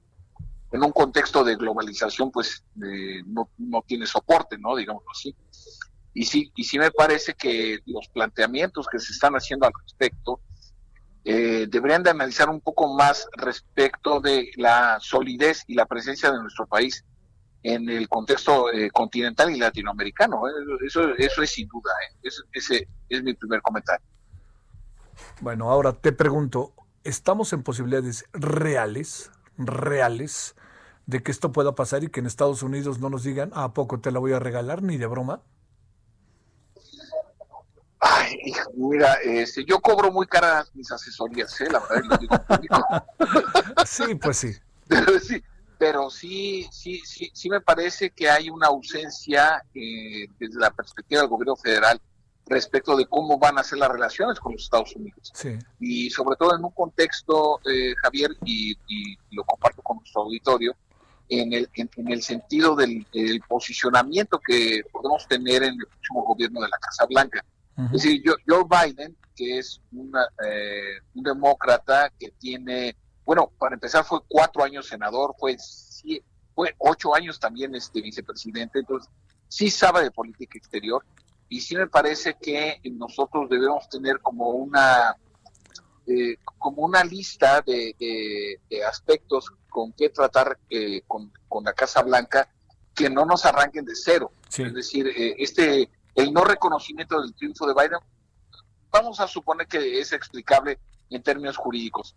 en un contexto de globalización, pues eh, no, no tiene soporte, ¿no? Digámoslo así. Y sí, y sí me parece que los planteamientos que se están haciendo al respecto eh, deberían de analizar un poco más respecto de la solidez y la presencia de nuestro país en el contexto eh, continental y latinoamericano. ¿eh? Eso, eso es sin duda. ¿eh? Es- ese es mi primer comentario. Bueno, ahora te pregunto, ¿estamos en posibilidades reales, reales, de que esto pueda pasar y que en Estados Unidos no nos digan, "Ah, ¿a poco te la voy a regalar ni de broma? Ay, hija, mira, este, yo cobro muy caras mis asesorías, ¿eh? la verdad, lo digo público. Sí, pues sí. sí, pero sí, sí, sí, sí me parece que hay una ausencia eh, desde la perspectiva del gobierno federal respecto de cómo van a ser las relaciones con los Estados Unidos. Sí. Y sobre todo en un contexto, eh, Javier, y, y lo comparto con nuestro auditorio, en el, en, en el sentido del, del posicionamiento que podemos tener en el próximo gobierno de la Casa Blanca. Ujú. Es decir, Joe, Joe Biden, que es una, eh, un demócrata que tiene, bueno, para empezar fue cuatro años senador, fue, fue ocho años también este vicepresidente, entonces sí sabe de política exterior y sí me parece que nosotros debemos tener como una eh, como una lista de, de- de aspectos con que tratar eh, con, con la Casa Blanca que no nos arranquen de cero. Sí. Es decir, eh, este el no reconocimiento del triunfo de Biden, vamos a suponer que es explicable en términos jurídicos,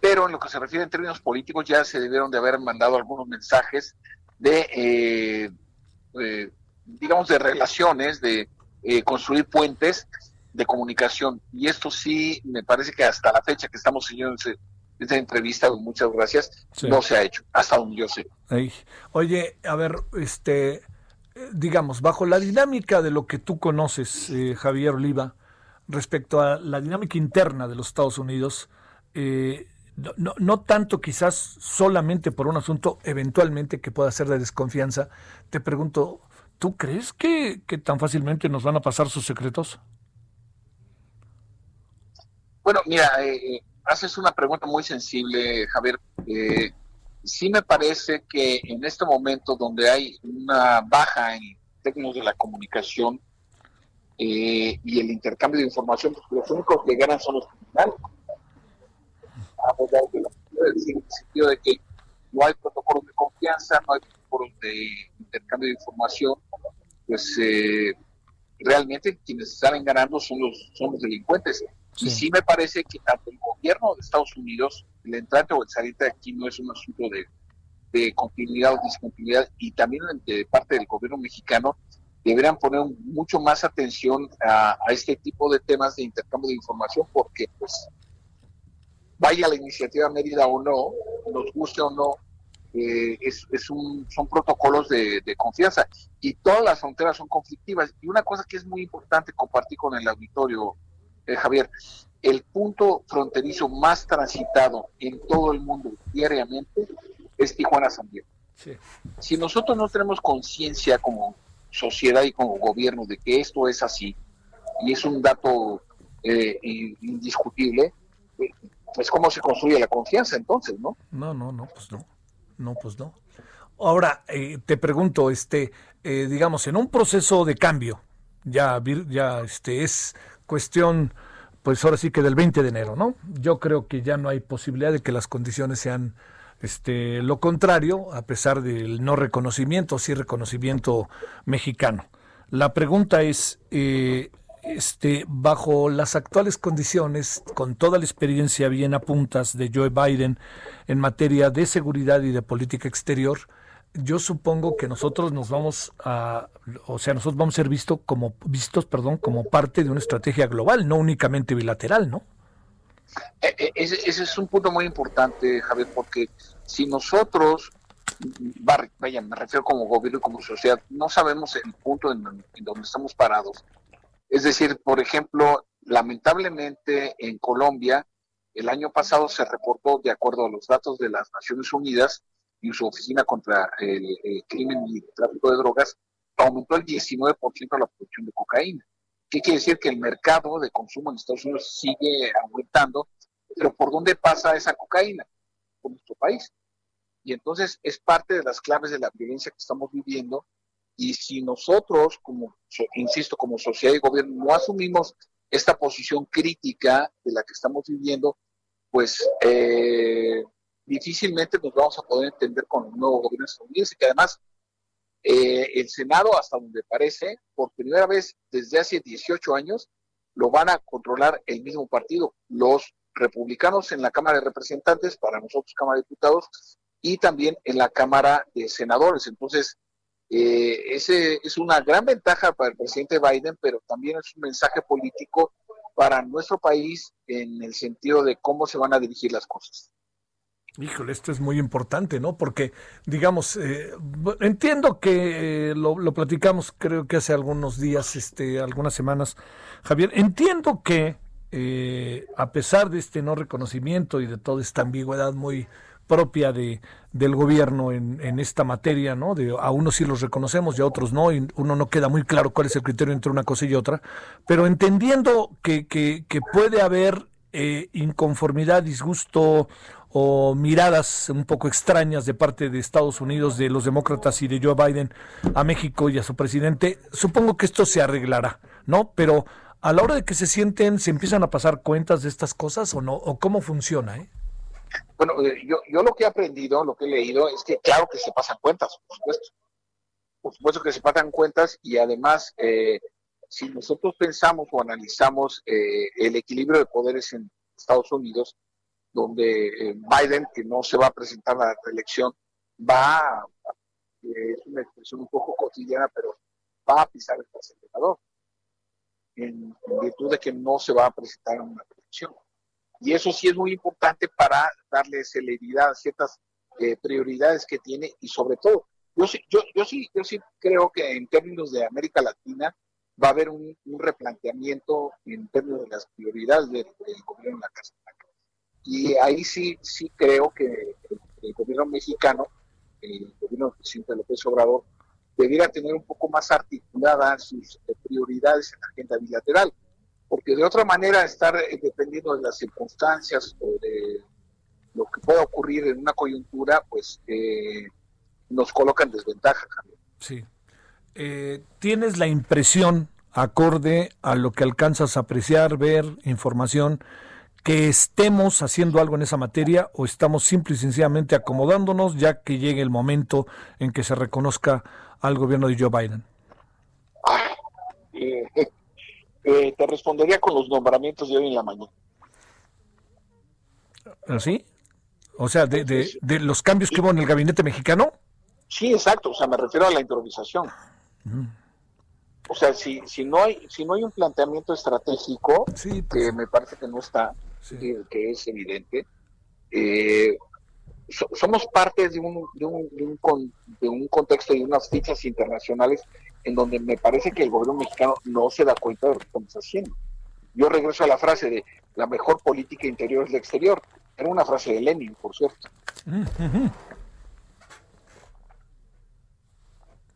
pero en lo que se refiere en términos políticos ya se debieron de haber mandado algunos mensajes de, eh, digamos, de relaciones, de eh, construir puentes de comunicación. Y esto sí, me parece que hasta la fecha que estamos siguiendo ese- esta entrevista, muchas gracias, Sí. no se ha hecho, hasta donde yo sé. Oye, a ver, este, digamos, bajo la dinámica de lo que tú conoces, eh, Javier Oliva, respecto a la dinámica interna de los Estados Unidos, eh, no, no- no tanto quizás solamente por un asunto eventualmente que pueda ser de desconfianza, te pregunto, ¿tú crees que, que tan fácilmente nos van a pasar sus secretos? Bueno, mira, eh, haces una pregunta muy sensible, Javier. Eh, sí me parece que en este momento donde hay una baja en términos de la comunicación eh, y el intercambio de información, pues los únicos que ganan son los criminales. Vamos a de la- es decir, en el sentido de que no hay protocolos de confianza, no hay protocolos de intercambio de información, pues eh, realmente quienes salen ganando son los, son los delincuentes. Y sí me parece que tanto el gobierno de Estados Unidos, el entrante o el saliente de aquí no es un asunto de, de continuidad o discontinuidad, y también de parte del gobierno mexicano, deberían poner mucho más atención a, a este tipo de temas de intercambio de información, porque pues vaya la iniciativa Mérida o no, nos guste o no, eh, es, es un, son protocolos de, de confianza y todas las fronteras son conflictivas. Y una cosa que es muy importante compartir con el auditorio, eh, Javier, el punto fronterizo más transitado en todo el mundo diariamente es Tijuana-San Diego. Sí. Si nosotros no tenemos conciencia como sociedad y como gobierno de que esto es así, y es un dato eh, indiscutible, eh, pues cómo se construye la confianza entonces, ¿no? No, no, no, pues no. No, pues no. Ahora, eh, te pregunto, este, eh, digamos, en un proceso de cambio, ya, ya este, es cuestión, pues ahora sí que del 20 de enero, ¿no? Yo creo que ya no hay posibilidad de que las condiciones sean este, lo contrario, a pesar del no reconocimiento, sí reconocimiento mexicano. La pregunta es, eh, este, bajo las actuales condiciones, con toda la experiencia bien a puntas de Joe Biden en materia de seguridad y de política exterior, yo supongo que nosotros nos vamos a, o sea, nosotros vamos a ser visto como, vistos, perdón, como parte de una estrategia global, no únicamente bilateral, ¿no? Eh, eh, Ese, es un punto muy importante, Javier, porque si nosotros, va- vaya, me refiero como gobierno y como sociedad, no sabemos el punto en donde estamos parados. Es decir, por ejemplo, lamentablemente en Colombia, el año pasado se reportó, de acuerdo a los datos de las Naciones Unidas y su Oficina contra el, Crimen y el Tráfico de Drogas, aumentó el 19% la producción de cocaína. ¿Qué quiere decir? Que el mercado de consumo en Estados Unidos sigue aumentando, pero ¿por dónde pasa esa cocaína? Por nuestro país. Y entonces es parte de las claves de la violencia que estamos viviendo. Y si nosotros, como insisto, como sociedad y gobierno, no asumimos esta posición crítica de la que estamos viviendo, pues eh, difícilmente nos vamos a poder entender con el nuevo gobierno estadounidense, que además eh, el Senado, hasta donde parece, por primera vez desde hace 18 años, lo van a controlar el mismo partido, los republicanos en la Cámara de Representantes, para nosotros Cámara de Diputados, y también en la Cámara de Senadores. Entonces, eh, ese es una gran ventaja para el presidente Biden, pero también es un mensaje político para nuestro país en el sentido de cómo se van a dirigir las cosas. Híjole, esto es muy importante, ¿no? Porque, digamos, eh, entiendo que eh, lo, lo platicamos, creo que hace algunos días, este, algunas semanas, Javier. Entiendo que, eh, a pesar de este no reconocimiento y de toda esta ambigüedad muy propia de, del gobierno en, en esta materia, ¿no? De a unos sí los reconocemos y a otros no, y uno no queda muy claro cuál es el criterio entre una cosa y otra, pero entendiendo que, que, puede haber eh, inconformidad, disgusto o miradas un poco extrañas de parte de Estados Unidos, de los demócratas y de Joe Biden a México y a su presidente, supongo que esto se arreglará, ¿no? Pero a la hora de que se sienten, ¿se empiezan a pasar cuentas de estas cosas o no? ¿O cómo funciona, eh? Bueno, eh, yo, yo lo que he aprendido, lo que he leído, es que claro que se pasan cuentas, por supuesto. Por supuesto que se pasan cuentas y además, eh, si nosotros pensamos o analizamos eh, el equilibrio de poderes en Estados Unidos, donde Biden, que no se va a presentar a la reelección, va, es una expresión un poco cotidiana, pero va a pisar el acelerador, en, en virtud de que no se va a presentar a una reelección. Y eso sí es muy importante para darle celeridad a ciertas eh, prioridades que tiene y sobre todo, yo sí, yo, sí, yo sí creo que en términos de América Latina va a haber un, replanteamiento en términos de las prioridades del, gobierno en la Casa Blanca. Y ahí sí, sí creo que el, el gobierno mexicano, el gobierno del presidente López Obrador, debiera tener un poco más articuladas sus eh, prioridades en la agenda bilateral porque de otra manera estar eh, dependiendo de las circunstancias o de lo que pueda ocurrir en una coyuntura, pues eh, nos coloca en desventaja. Javier. Sí. Eh, ¿Tienes la impresión, acorde a lo que alcanzas a apreciar, ver, información, que estemos haciendo algo en esa materia o estamos simple y sencillamente acomodándonos ya que llegue el momento en que se reconozca al gobierno de Joe Biden? Ah, eh, eh, te respondería con los nombramientos de hoy en la mañana. ¿Así? O sea, de, de, de los cambios que hubo en el gabinete mexicano. Sí, exacto, o sea, me refiero a la improvisación. O sea, si, si no hay si no hay un planteamiento estratégico, Sí, que pues, me parece que no está, sí. que, que es evidente, eh, so- somos parte de un, de, un, de, un con- de un contexto y unas fichas internacionales en donde me parece que el gobierno mexicano no se da cuenta de lo que estamos haciendo. Yo regreso a la frase de la mejor política interior es la exterior. Era una frase de Lenin, por cierto.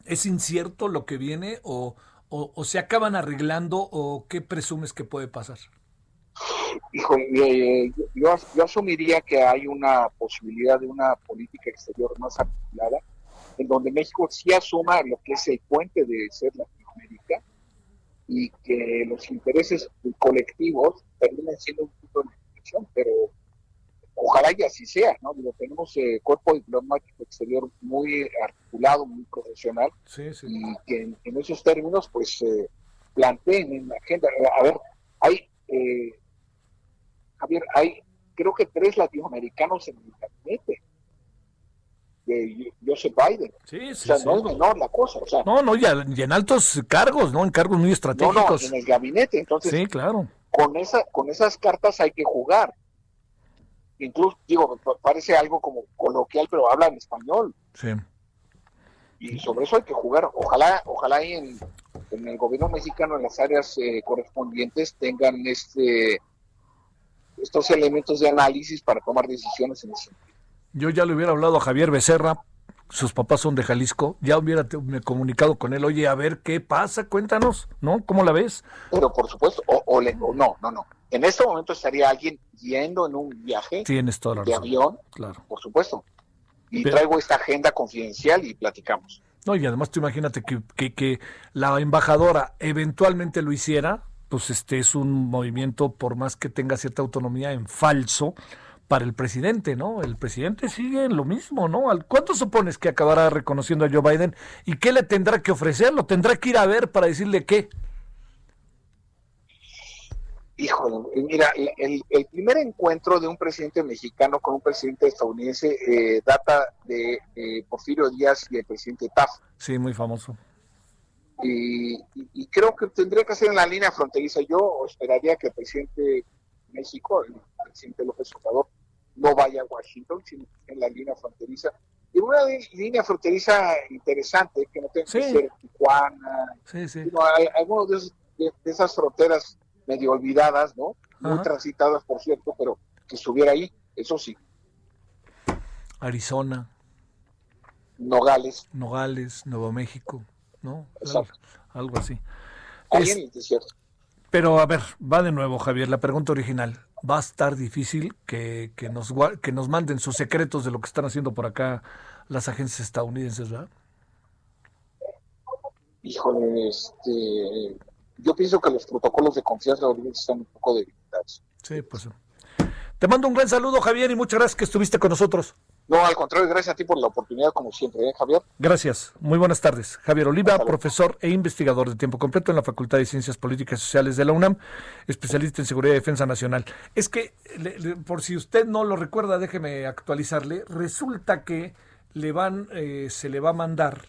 ¿Es incierto lo que viene o, o, o se acaban arreglando o qué presumes que puede pasar? Hijo, eh, yo, yo asumiría que hay una posibilidad de una política exterior más articulada, en donde México sí asuma lo que es el puente de ser Latinoamérica y que los intereses colectivos terminen siendo un punto de inflexión, pero ojalá y así sea, ¿no? Digo, tenemos eh, cuerpo diplomático exterior muy articulado, muy profesional, Sí, sí. y que en, en esos términos pues eh, planteen en la agenda. A ver, hay, eh, Javier, hay creo que tres latinoamericanos en el gabinete de Joseph Biden. Sí, O sea, sí. no es menor la cosa. O sea, No, no, y, a- y en altos cargos, ¿no? En cargos muy no, no, estratégicos. en el gabinete. Entonces, Sí, claro. con, esa, con esas cartas hay que jugar. Incluso, digo, pa- parece algo como coloquial, pero habla en español. Sí. y sobre eso hay que jugar. Ojalá, ojalá y en, en el gobierno mexicano, en las áreas eh, correspondientes, tengan este estos elementos de análisis para tomar decisiones en ese sentido. Yo ya le hubiera hablado a Javier Becerra, sus papás son de Jalisco, ya hubiera te- me comunicado con él, oye, a ver qué pasa, cuéntanos, ¿no? ¿Cómo la ves? Pero por supuesto, o, o le- o no, no, no. En este momento estaría alguien yendo en un viaje Tienes toda la de razón. avión, Claro. por supuesto. Y Pero- traigo esta agenda confidencial y platicamos. No, y además tú imagínate que, que, que la embajadora eventualmente lo hiciera, pues este es un movimiento, por más que tenga cierta autonomía, en falso para el presidente, ¿no? El presidente sigue en lo mismo, ¿no? ¿Al- ¿Cuánto supones que acabará reconociendo a Joe Biden? ¿Y qué le tendrá que ofrecer? ¿Lo tendrá que ir a ver para decirle qué? Híjole, mira, el, el primer encuentro de un presidente mexicano con un presidente estadounidense eh, data de eh, Porfirio Díaz y el presidente Taft. Sí, muy famoso. Y, y- y creo que tendría que ser en la línea fronteriza. Yo esperaría que el presidente de México, el presidente López Obrador, no vaya a Washington, sino en la línea fronteriza. Y una línea fronteriza interesante, que no tenga que ser Tijuana, Sí, sí. sino hay- algunos de, esos- de- de esas fronteras medio olvidadas, ¿no? Muy Ajá. transitadas, por cierto, pero que estuviera ahí, eso sí, Arizona, Nogales, Nogales, Nuevo México, ¿no? Algo, Exacto. algo así. ahí Es- en el desierto. Pero a ver, va de nuevo, Javier, la pregunta original. Va a estar difícil que, que nos, que nos manden sus secretos de lo que están haciendo por acá las agencias estadounidenses, ¿verdad? Híjole, este, yo pienso que los protocolos de confianza ahorita están un poco debilitados. Sí, pues. Te mando un gran saludo, Javier, y muchas gracias que estuviste con nosotros. No, al contrario, gracias a ti por la oportunidad, como siempre, ¿eh, Javier? Gracias. Muy buenas tardes. Javier Oliva, profesor e investigador de tiempo completo en la Facultad de Ciencias Políticas y Sociales de la UNAM, especialista en seguridad y defensa nacional. Es que, le- le- por si usted no lo recuerda, déjeme actualizarle. Resulta que le van, eh, se le va a mandar,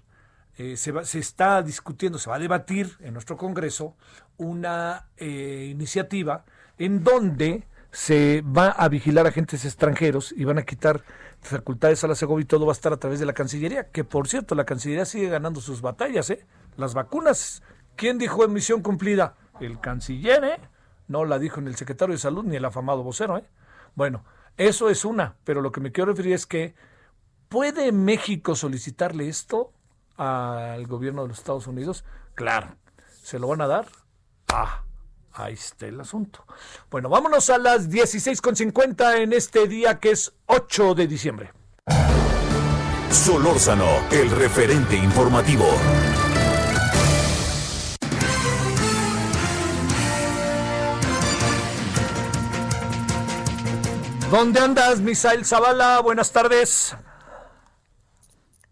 eh, se, va- se está discutiendo, se va a debatir en nuestro Congreso una eh, iniciativa en donde se va a vigilar agentes extranjeros y van a quitar facultades a la Segovia y todo va a estar a través de la Cancillería, que por cierto, la Cancillería sigue ganando sus batallas, ¿eh? Las vacunas, ¿quién dijo en misión cumplida? El canciller, ¿eh? No la dijo ni el secretario de Salud ni el afamado vocero, ¿eh? Bueno, eso es una, pero lo que me quiero referir es que ¿puede México solicitarle esto al gobierno de los Estados Unidos? Claro, ¿se lo van a dar? Ah, ahí está el asunto. Bueno, vámonos a las 16.50 en este día que es 8 de diciembre. Solórzano, el referente informativo. ¿Dónde andas, Misael Zavala? Buenas tardes.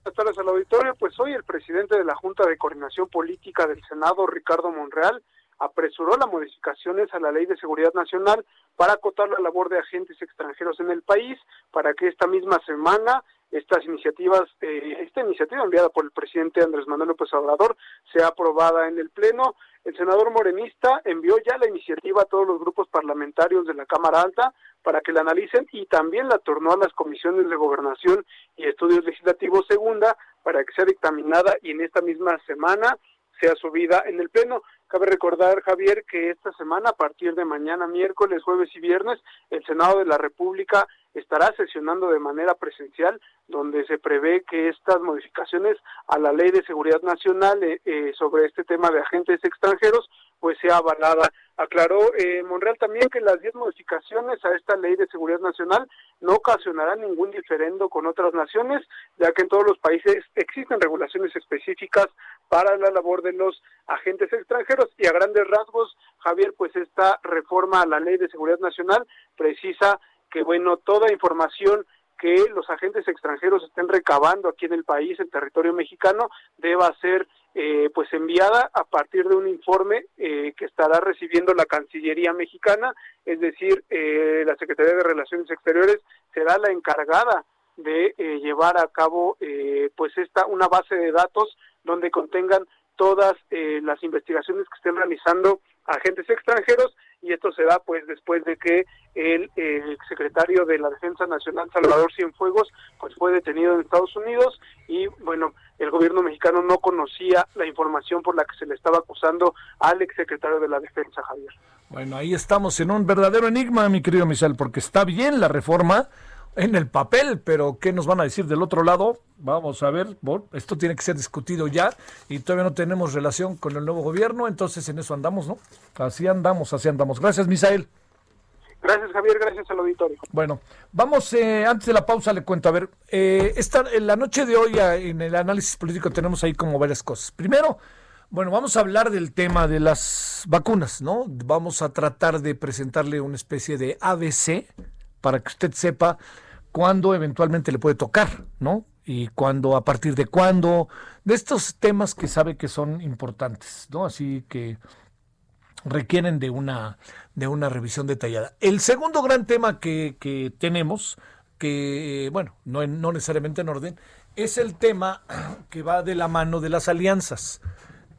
Buenas tardes al auditorio. Pues hoy el presidente de la Junta de Coordinación Política del Senado, Ricardo Monreal, apresuró las modificaciones a la Ley de Seguridad Nacional para acotar la labor de agentes extranjeros en el país, para que esta misma semana estas iniciativas, eh, esta iniciativa enviada por el presidente Andrés Manuel López Obrador sea aprobada en el Pleno. El senador morenista envió ya la iniciativa a todos los grupos parlamentarios de la Cámara Alta para que la analicen y también la turnó a las comisiones de gobernación y estudios legislativos segunda para que sea dictaminada y en esta misma semana sea subida en el Pleno. Cabe recordar, Javier, que esta semana, a partir de mañana, miércoles, jueves y viernes, el Senado de la República estará sesionando de manera presencial, donde se prevé que estas modificaciones a la Ley de Seguridad Nacional eh, eh, sobre este tema de agentes extranjeros, pues sea avalada. Aclaró eh, Monreal también que las 10 modificaciones a esta Ley de Seguridad Nacional no ocasionarán ningún diferendo con otras naciones, ya que en todos los países existen regulaciones específicas para la labor de los agentes extranjeros y a grandes rasgos, Javier, pues esta reforma a la Ley de Seguridad Nacional precisa que, bueno, toda información que los agentes extranjeros estén recabando aquí en el país, en territorio mexicano, deba ser eh, pues enviada a partir de un informe eh, que estará recibiendo la Cancillería mexicana, es decir, eh, la Secretaría de Relaciones Exteriores será la encargada de eh, llevar a cabo eh, pues esta una base de datos donde contengan todas eh, las investigaciones que estén realizando agentes extranjeros y esto se da pues después de que el, el secretario de la Defensa Nacional Salvador Cienfuegos pues fue detenido en Estados Unidos y bueno el gobierno mexicano no conocía la información por la que se le estaba acusando al exsecretario de la Defensa Javier. Bueno, ahí estamos en un verdadero enigma, mi querido Misael, porque está bien la reforma en el papel, pero ¿qué nos van a decir del otro lado? Vamos a ver, bueno, esto tiene que ser discutido ya y todavía no tenemos relación con el nuevo gobierno, entonces en eso andamos, ¿no? Así andamos, así andamos. Gracias, Misael. Gracias Javier, gracias al auditorio. Bueno, vamos, eh, antes de la pausa le cuento, a ver, eh, esta, en la noche de hoy a- en el análisis político tenemos ahí como varias cosas. Primero, bueno, vamos a hablar del tema de las vacunas, ¿no? Vamos a tratar de presentarle una especie de ABC para que usted sepa cuándo eventualmente le puede tocar, ¿no? Y cuándo, a partir de cuándo, de estos temas que sabe que son importantes, ¿no? Así que requieren de una, de una revisión detallada. El segundo gran tema que, que tenemos, que, bueno, no, no necesariamente en orden, es el tema que va de la mano de las alianzas.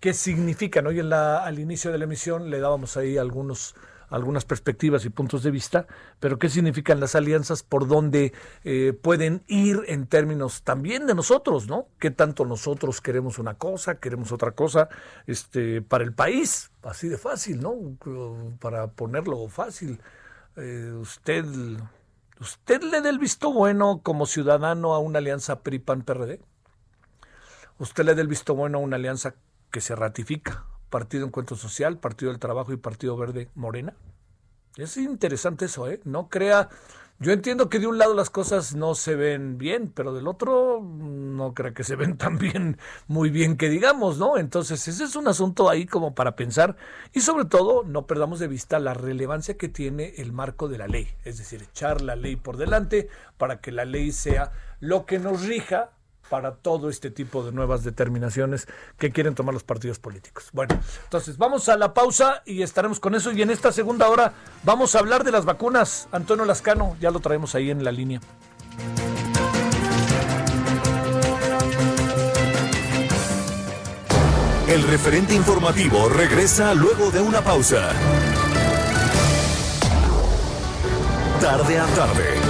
¿Qué significan? Hoy en la, al inicio de la emisión le dábamos ahí algunos, algunas perspectivas y puntos de vista, pero qué significan las alianzas, por dónde eh, pueden ir en términos también de nosotros, ¿no? ¿Qué tanto nosotros queremos una cosa, queremos otra cosa este, para el país? Así de fácil, ¿no? Para ponerlo fácil. Eh, usted, ¿Usted le da el visto bueno como ciudadano a una alianza PRI-PAN-PRD? ¿Usted le da el visto bueno a una alianza que se ratifica? Partido Encuentro Social, Partido del Trabajo y Partido Verde Morena. Es interesante eso, ¿eh? No crea. Yo entiendo que de un lado las cosas no se ven bien, pero del otro no creo que se ven tan bien, muy bien que digamos, ¿no? Entonces, ese es un asunto ahí como para pensar y sobre todo no perdamos de vista la relevancia que tiene el marco de la ley, es decir, echar la ley por delante para que la ley sea lo que nos rija para todo este tipo de nuevas determinaciones que quieren tomar los partidos políticos. Bueno, entonces vamos a la pausa y estaremos con eso. Y en esta segunda hora vamos a hablar de las vacunas. Antonio Lascano, ya lo traemos ahí en la línea. El referente informativo regresa luego de una pausa. Tarde a tarde,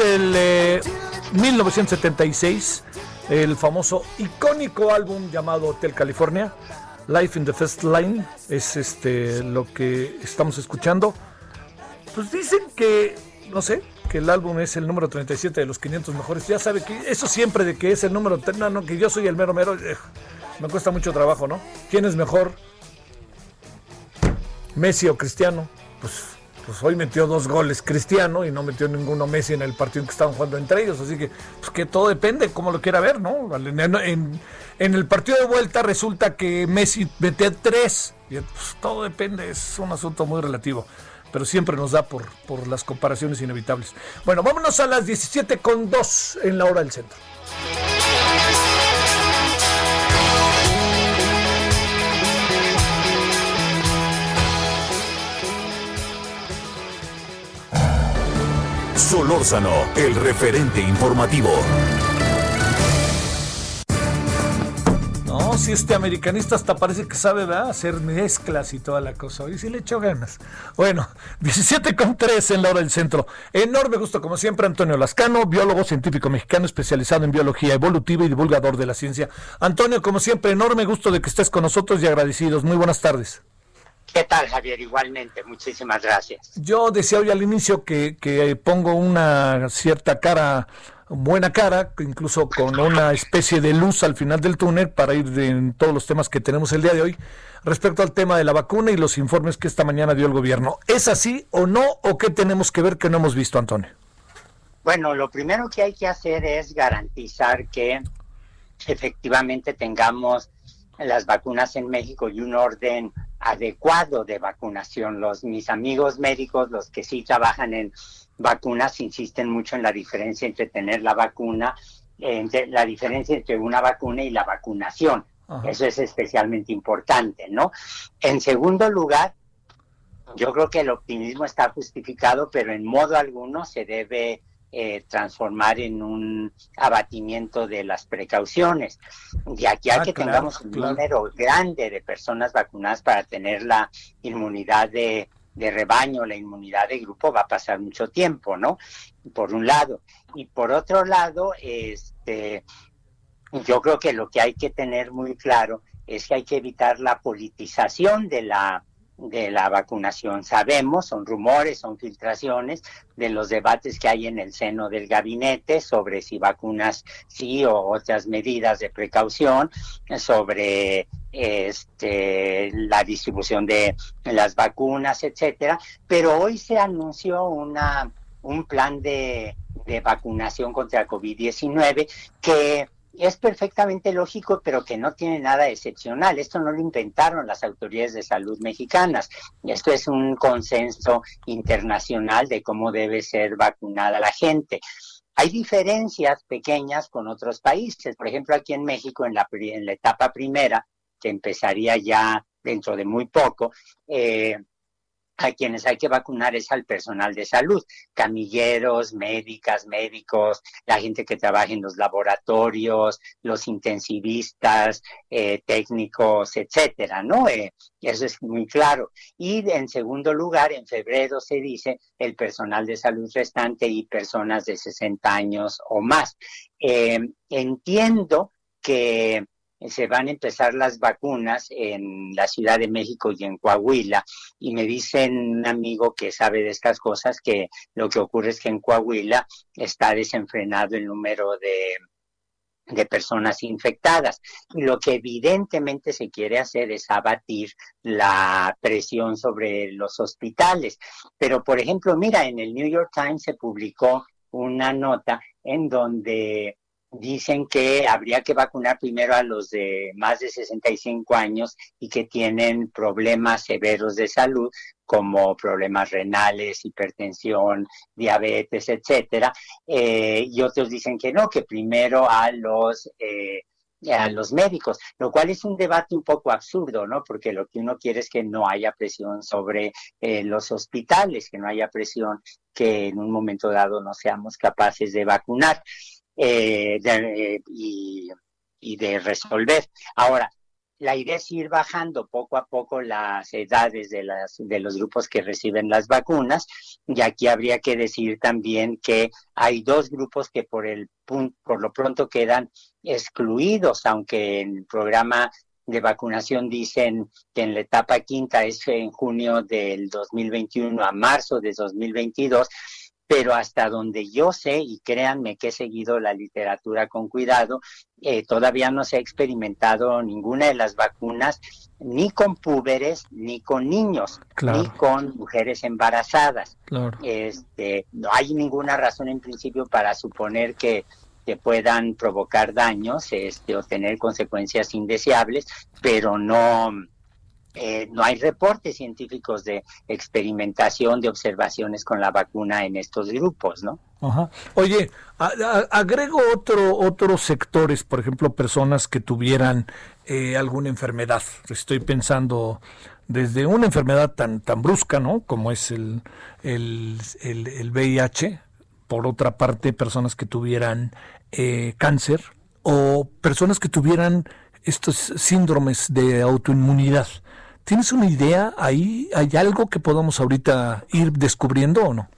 El eh, 1976, el famoso icónico álbum llamado Hotel California. Life in the First Line es este lo que estamos escuchando. Pues dicen que, no sé, que el álbum es el número 37 de los 500 mejores. Ya sabe que eso siempre de que es el número, no, no, que yo soy el mero mero, eh, me cuesta mucho trabajo, ¿no? ¿Quién es mejor? Messi o Cristiano, pues, pues hoy metió dos goles Cristiano y no metió ninguno Messi en el partido que estaban jugando entre ellos, así que pues que todo depende como lo quiera ver, ¿no? En, en- en el partido de vuelta resulta que Messi metió tres, y pues, todo depende, es un asunto muy relativo. Pero siempre nos da por, por las comparaciones inevitables. Bueno, vámonos a las 17 con 2 en la hora del centro. Solórzano, el referente informativo. No, si este americanista hasta parece que sabe hacer mezclas y toda la cosa. Y sí le echó ganas. Bueno, 17 con 3 en la hora del centro. Enorme gusto, como siempre, Antonio Lascano, biólogo científico mexicano especializado en biología evolutiva y divulgador de la ciencia. Antonio, como siempre, enorme gusto de que estés con nosotros y agradecidos. Muy buenas tardes. ¿Qué tal, Javier? Igualmente, muchísimas gracias. Yo decía hoy al inicio que, que pongo una cierta cara, buena cara, incluso con una especie de luz al final del túnel para ir de- en todos los temas que tenemos el día de hoy respecto al tema de la vacuna y los informes que esta mañana dio el gobierno. ¿Es así o no? ¿O qué tenemos que ver que no hemos visto, Antonio? Bueno, lo primero que hay que hacer es garantizar que efectivamente tengamos las vacunas en México y un orden adecuado de vacunación. Los mis amigos médicos, los que sí trabajan en vacunas, insisten mucho en la diferencia entre tener la vacuna, entre la diferencia entre una vacuna y la vacunación. Eso es especialmente importante, ¿no? En segundo lugar, yo creo que el optimismo está justificado, pero en modo alguno se debe eh, transformar en un abatimiento de las precauciones. De aquí a Ah, que claro, tengamos un claro. número grande de personas vacunadas para tener la inmunidad de, de rebaño, la inmunidad de grupo, va a pasar mucho tiempo, ¿no? Por un lado. Y por otro lado, este, yo creo que lo que hay que tener muy claro es que hay que evitar la politización de la de la vacunación. Sabemos, son rumores, son filtraciones de los debates que hay en el seno del gabinete sobre si vacunas sí o otras medidas de precaución, sobre este la distribución de las vacunas, etcétera. Pero hoy se anunció una un plan de, de vacunación contra COVID-19 que es perfectamente lógico, pero que no tiene nada excepcional. Esto no lo inventaron las autoridades de salud mexicanas. Esto es un consenso internacional de cómo debe ser vacunada la gente. Hay diferencias pequeñas con otros países. Por ejemplo, aquí en México, en la, en la etapa primera, que empezaría ya dentro de muy poco, eh, a quienes hay que vacunar es al personal de salud, camilleros, médicas, médicos, la gente que trabaja en los laboratorios, los intensivistas, eh, técnicos, etcétera, ¿no? Eh, eso es muy claro. Y en segundo lugar, en febrero se dice el personal de salud restante y personas de 60 años o más. Eh, entiendo que se van a empezar las vacunas en la Ciudad de México y en Coahuila. Y me dicen un amigo que sabe de estas cosas que lo que ocurre es que en Coahuila está desenfrenado el número de, de personas infectadas. Lo que evidentemente se quiere hacer es abatir la presión sobre los hospitales. Pero, por ejemplo, mira, en el New York Times se publicó una nota en donde dicen que habría que vacunar primero a los de más de 65 años y que tienen problemas severos de salud como problemas renales, hipertensión, diabetes, etcétera, eh, y otros dicen que no, que primero a los eh, a los médicos, lo cual es un debate un poco absurdo, ¿no? Porque lo que uno quiere es que no haya presión sobre eh, los hospitales, que no haya presión que en un momento dado no seamos capaces de vacunar eh, de, eh, y, y de resolver. Ahora, la idea es ir bajando poco a poco las edades de, las, de los grupos que reciben las vacunas. Y aquí habría que decir también que hay dos grupos que por, el, por lo pronto quedan excluidos, aunque en el programa de vacunación dicen que en la etapa quinta es en junio del 2021 a marzo de 2022, pero hasta donde yo sé, y créanme que he seguido la literatura con cuidado, eh, todavía no se ha experimentado ninguna de las vacunas ni con púberes ni con niños, Claro. ni con mujeres embarazadas. Claro. Este, no hay ninguna razón en principio para suponer que, que puedan provocar daños este, o tener consecuencias indeseables, pero no, eh, no hay reportes científicos de experimentación, de observaciones con la vacuna en estos grupos, ¿no? Ajá. Oye, agrego otro, otros sectores, por ejemplo, personas que tuvieran eh, alguna enfermedad. Estoy pensando desde una enfermedad tan, tan brusca, ¿no? Como es el, el, el, el VIH, por otra parte, personas que tuvieran eh, cáncer o personas que tuvieran estos síndromes de autoinmunidad. ¿Tienes una idea ahí? ¿Hay algo que podamos ahorita ir descubriendo o no?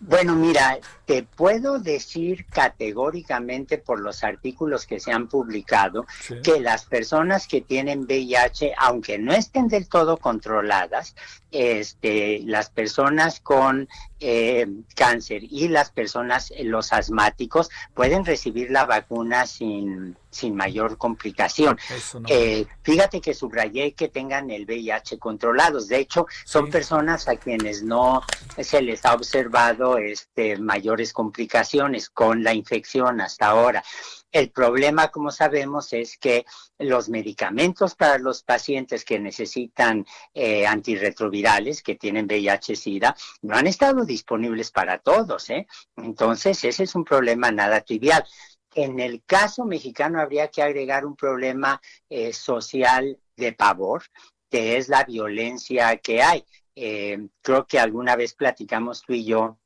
Bueno, mira, te puedo decir categóricamente por los artículos que se han publicado Sí. que las personas que tienen VIH, aunque no estén del todo controladas, este, las personas con eh, cáncer y las personas, eh, los asmáticos, pueden recibir la vacuna sin sin mayor complicación. No. Eh, fíjate que subrayé que tengan el VIH controlados. De hecho, son Sí. personas a quienes no se les ha observado este, mayores complicaciones con la infección hasta ahora. El problema, como sabemos, es que los medicamentos para los pacientes que necesitan eh, antirretrovirales, que tienen VIH-Sida, no han estado disponibles para todos. ¿eh? Entonces, ese es un problema nada trivial. En el caso mexicano habría que agregar un problema eh, social de pavor, que es la violencia que hay. Eh, creo que alguna vez platicamos tú y yo,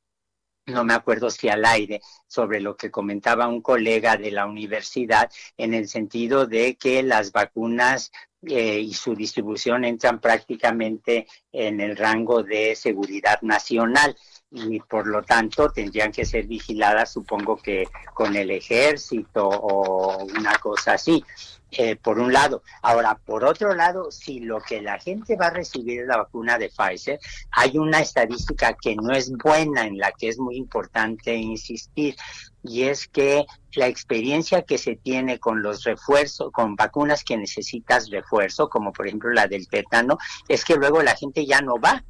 no me acuerdo si al aire, sobre lo que comentaba un colega de la universidad, en el sentido de que las vacunas eh, y su distribución entran prácticamente en el rango de seguridad nacional y por lo tanto tendrían que ser vigiladas, supongo que con el ejército o una cosa así, eh, por un lado. Ahora, por otro lado, si lo que la gente va a recibir es la vacuna de Pfizer, hay una estadística que no es buena, en la que es muy importante insistir, y es que la experiencia que se tiene con los refuerzos, con vacunas que necesitas refuerzo, como por ejemplo la del tétano, es que luego la gente ya no va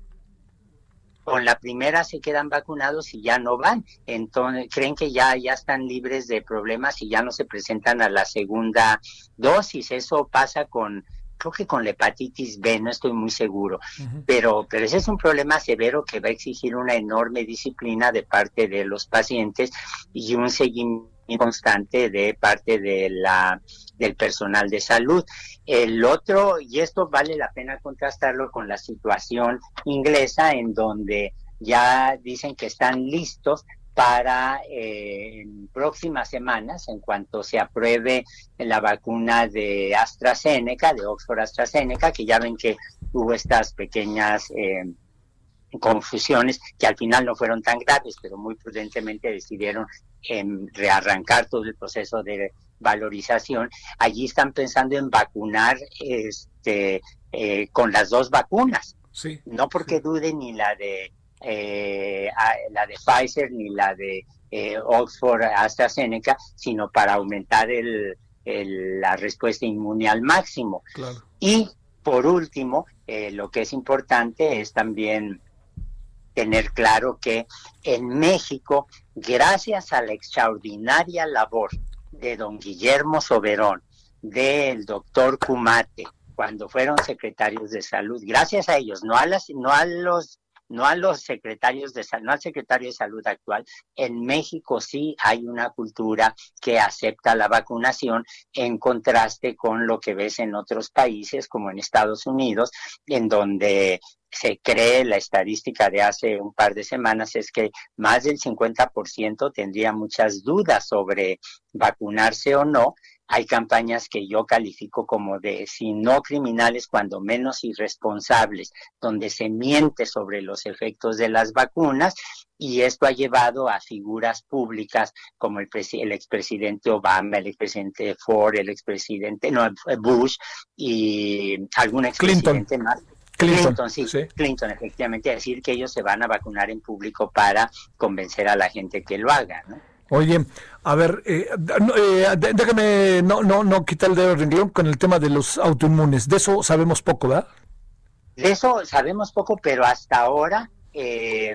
con la primera se quedan vacunados y ya no van. Entonces, creen que ya, ya están libres de problemas y ya no se presentan a la segunda dosis. Eso pasa con, creo que con la hepatitis B, no estoy muy seguro. Pero, pero ese es un problema severo que va a exigir una enorme disciplina de parte de los pacientes y un seguimiento constante de parte de la del personal de salud. El otro, y esto vale la pena contrastarlo con la situación inglesa, en donde ya dicen que están listos para eh, próximas semanas, en cuanto se apruebe la vacuna de AstraZeneca, de Oxford AstraZeneca, que ya ven que hubo estas pequeñas eh, confusiones que al final no fueron tan graves, pero muy prudentemente decidieron en rearrancar todo el proceso de valorización. Allí están pensando en vacunar este, eh, con las dos vacunas, Sí. no porque duden ni la de eh, la de Pfizer ni la de eh, Oxford AstraZeneca, sino para aumentar el, el- la respuesta inmune al máximo. Claro. Y por último, eh, lo que es importante es también tener claro que en México, gracias a la extraordinaria labor de don Guillermo Soberón, del doctor Cumate, cuando fueron secretarios de salud, gracias a ellos, no a las, no a los no a los secretarios de no al secretario de salud actual, en México sí hay una cultura que acepta la vacunación en contraste con lo que ves en otros países, como en Estados Unidos, en donde se cree, la estadística de hace un par de semanas es que más del 50% tendría muchas dudas sobre vacunarse o no. Hay campañas que yo califico como de, si no criminales, cuando menos irresponsables, donde se miente sobre los efectos de las vacunas y esto ha llevado a figuras públicas como el, el expresidente Obama, el expresidente Ford, el expresidente no, Bush y algún expresidente más. Clinton, sí, sí. Clinton, efectivamente, decir que ellos se van a vacunar en público para convencer a la gente que lo haga, ¿no? Oye, a ver, eh, eh, déjame no, no, no quitar el dedo renglón con el tema de los autoinmunes. De eso sabemos poco, ¿verdad? De eso sabemos poco, pero hasta ahora eh,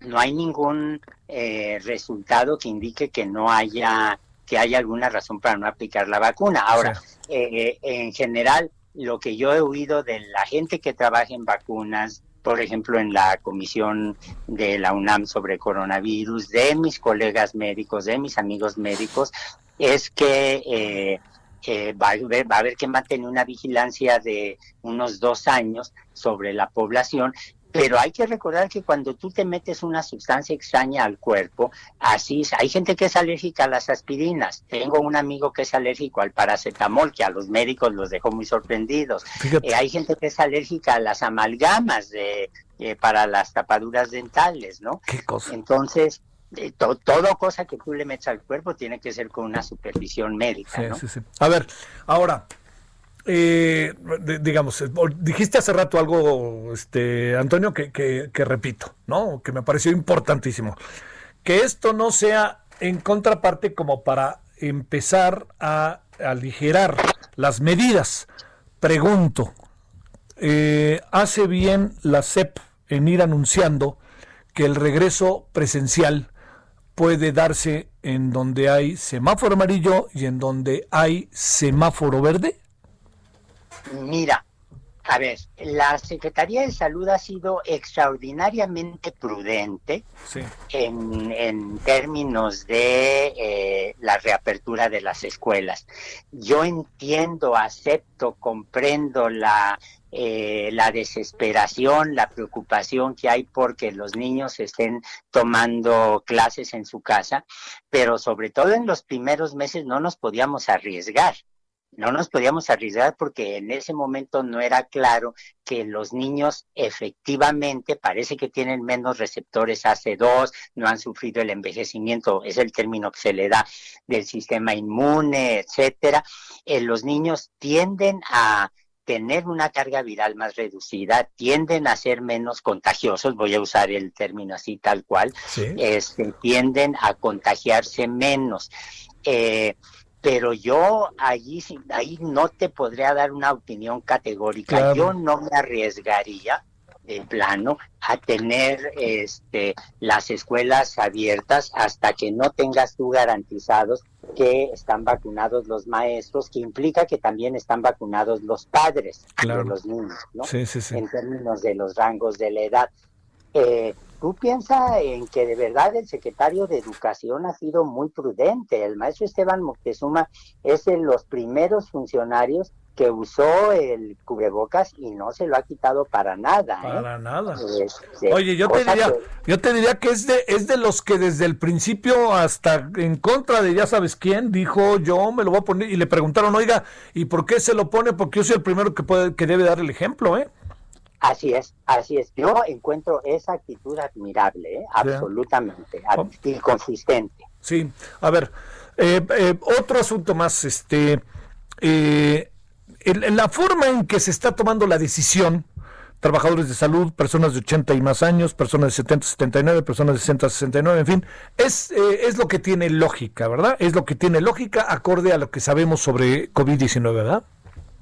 no hay ningún eh, resultado que indique que no haya que haya alguna razón para no aplicar la vacuna. Ahora, eh, en general, lo que yo he oído de la gente que trabaja en vacunas, por ejemplo, en la comisión de la UNAM sobre coronavirus, de mis colegas médicos, de mis amigos médicos, es que eh, eh, va, a haber, va a haber que mantener una vigilancia de unos dos años sobre la población, pero hay que recordar que cuando tú te metes una sustancia extraña al cuerpo, así es. hay gente que es alérgica a las aspirinas. Tengo un amigo que es alérgico al paracetamol, que a los médicos los dejó muy sorprendidos. Eh, hay gente que es alérgica a las amalgamas de, eh, para las tapaduras dentales, ¿no? Qué cosa. Entonces, eh, to- todo cosa que tú le metas al cuerpo tiene que ser con una supervisión médica, Sí, ¿no? sí, sí. A ver, ahora, eh, digamos, eh, dijiste hace rato algo, este, Antonio, que repito, ¿no? Que me pareció importantísimo. Que esto no sea en contraparte como para empezar a aligerar las medidas. Pregunto, eh, ¿hace bien la CEP en ir anunciando que el regreso presencial puede darse en donde hay semáforo amarillo y en donde hay semáforo verde? Mira, a ver, la Secretaría de Salud ha sido extraordinariamente prudente Sí. en, en términos de eh, la reapertura de las escuelas. Yo entiendo, acepto, comprendo la, eh, la desesperación, la preocupación que hay porque los niños estén tomando clases en su casa, pero sobre todo en los primeros meses no nos podíamos arriesgar. No nos podíamos arriesgar porque en ese momento no era claro que los niños efectivamente parece que tienen menos receptores AC2, no han sufrido el envejecimiento, es el término que se le da del sistema inmune, etcétera. Eh, los niños tienden a tener una carga viral más reducida, tienden a ser menos contagiosos, voy a usar el término así tal cual, Sí. este, tienden a contagiarse menos. Eh, pero yo allí ahí no te podría dar una opinión categórica. Claro. Yo no me arriesgaría de plano a tener este las escuelas abiertas hasta que no tengas tú garantizados que están vacunados los maestros, que implica que también están vacunados los padres Claro. de los niños, ¿no? Sí, sí, sí. en términos de los rangos de la edad. Eh, Tú piensas en que de verdad el secretario de Educación ha sido muy prudente. El maestro Esteban Moctezuma es de los primeros funcionarios que usó el cubrebocas y no se lo ha quitado para nada. ¿eh? Para nada. Este, Oye, yo te diría, que- yo te diría que es de, es de los que desde el principio hasta en contra de ya sabes quién dijo yo me lo voy a poner y le preguntaron, oiga, ¿y por qué se lo pone? Porque yo soy el primero que puede, que debe dar el ejemplo, ¿eh? Así es, así es. Yo encuentro esa actitud admirable, ¿eh? absolutamente, Oh. y consistente. Sí, a ver, eh, eh, otro asunto más, este, eh, en la forma en que se está tomando la decisión, trabajadores de salud, personas de 80 y más años, personas de 70, 79, personas de 60, 69, en fin, es, eh, es lo que tiene lógica, ¿verdad? Es lo que tiene lógica acorde a lo que sabemos sobre COVID-19, ¿verdad?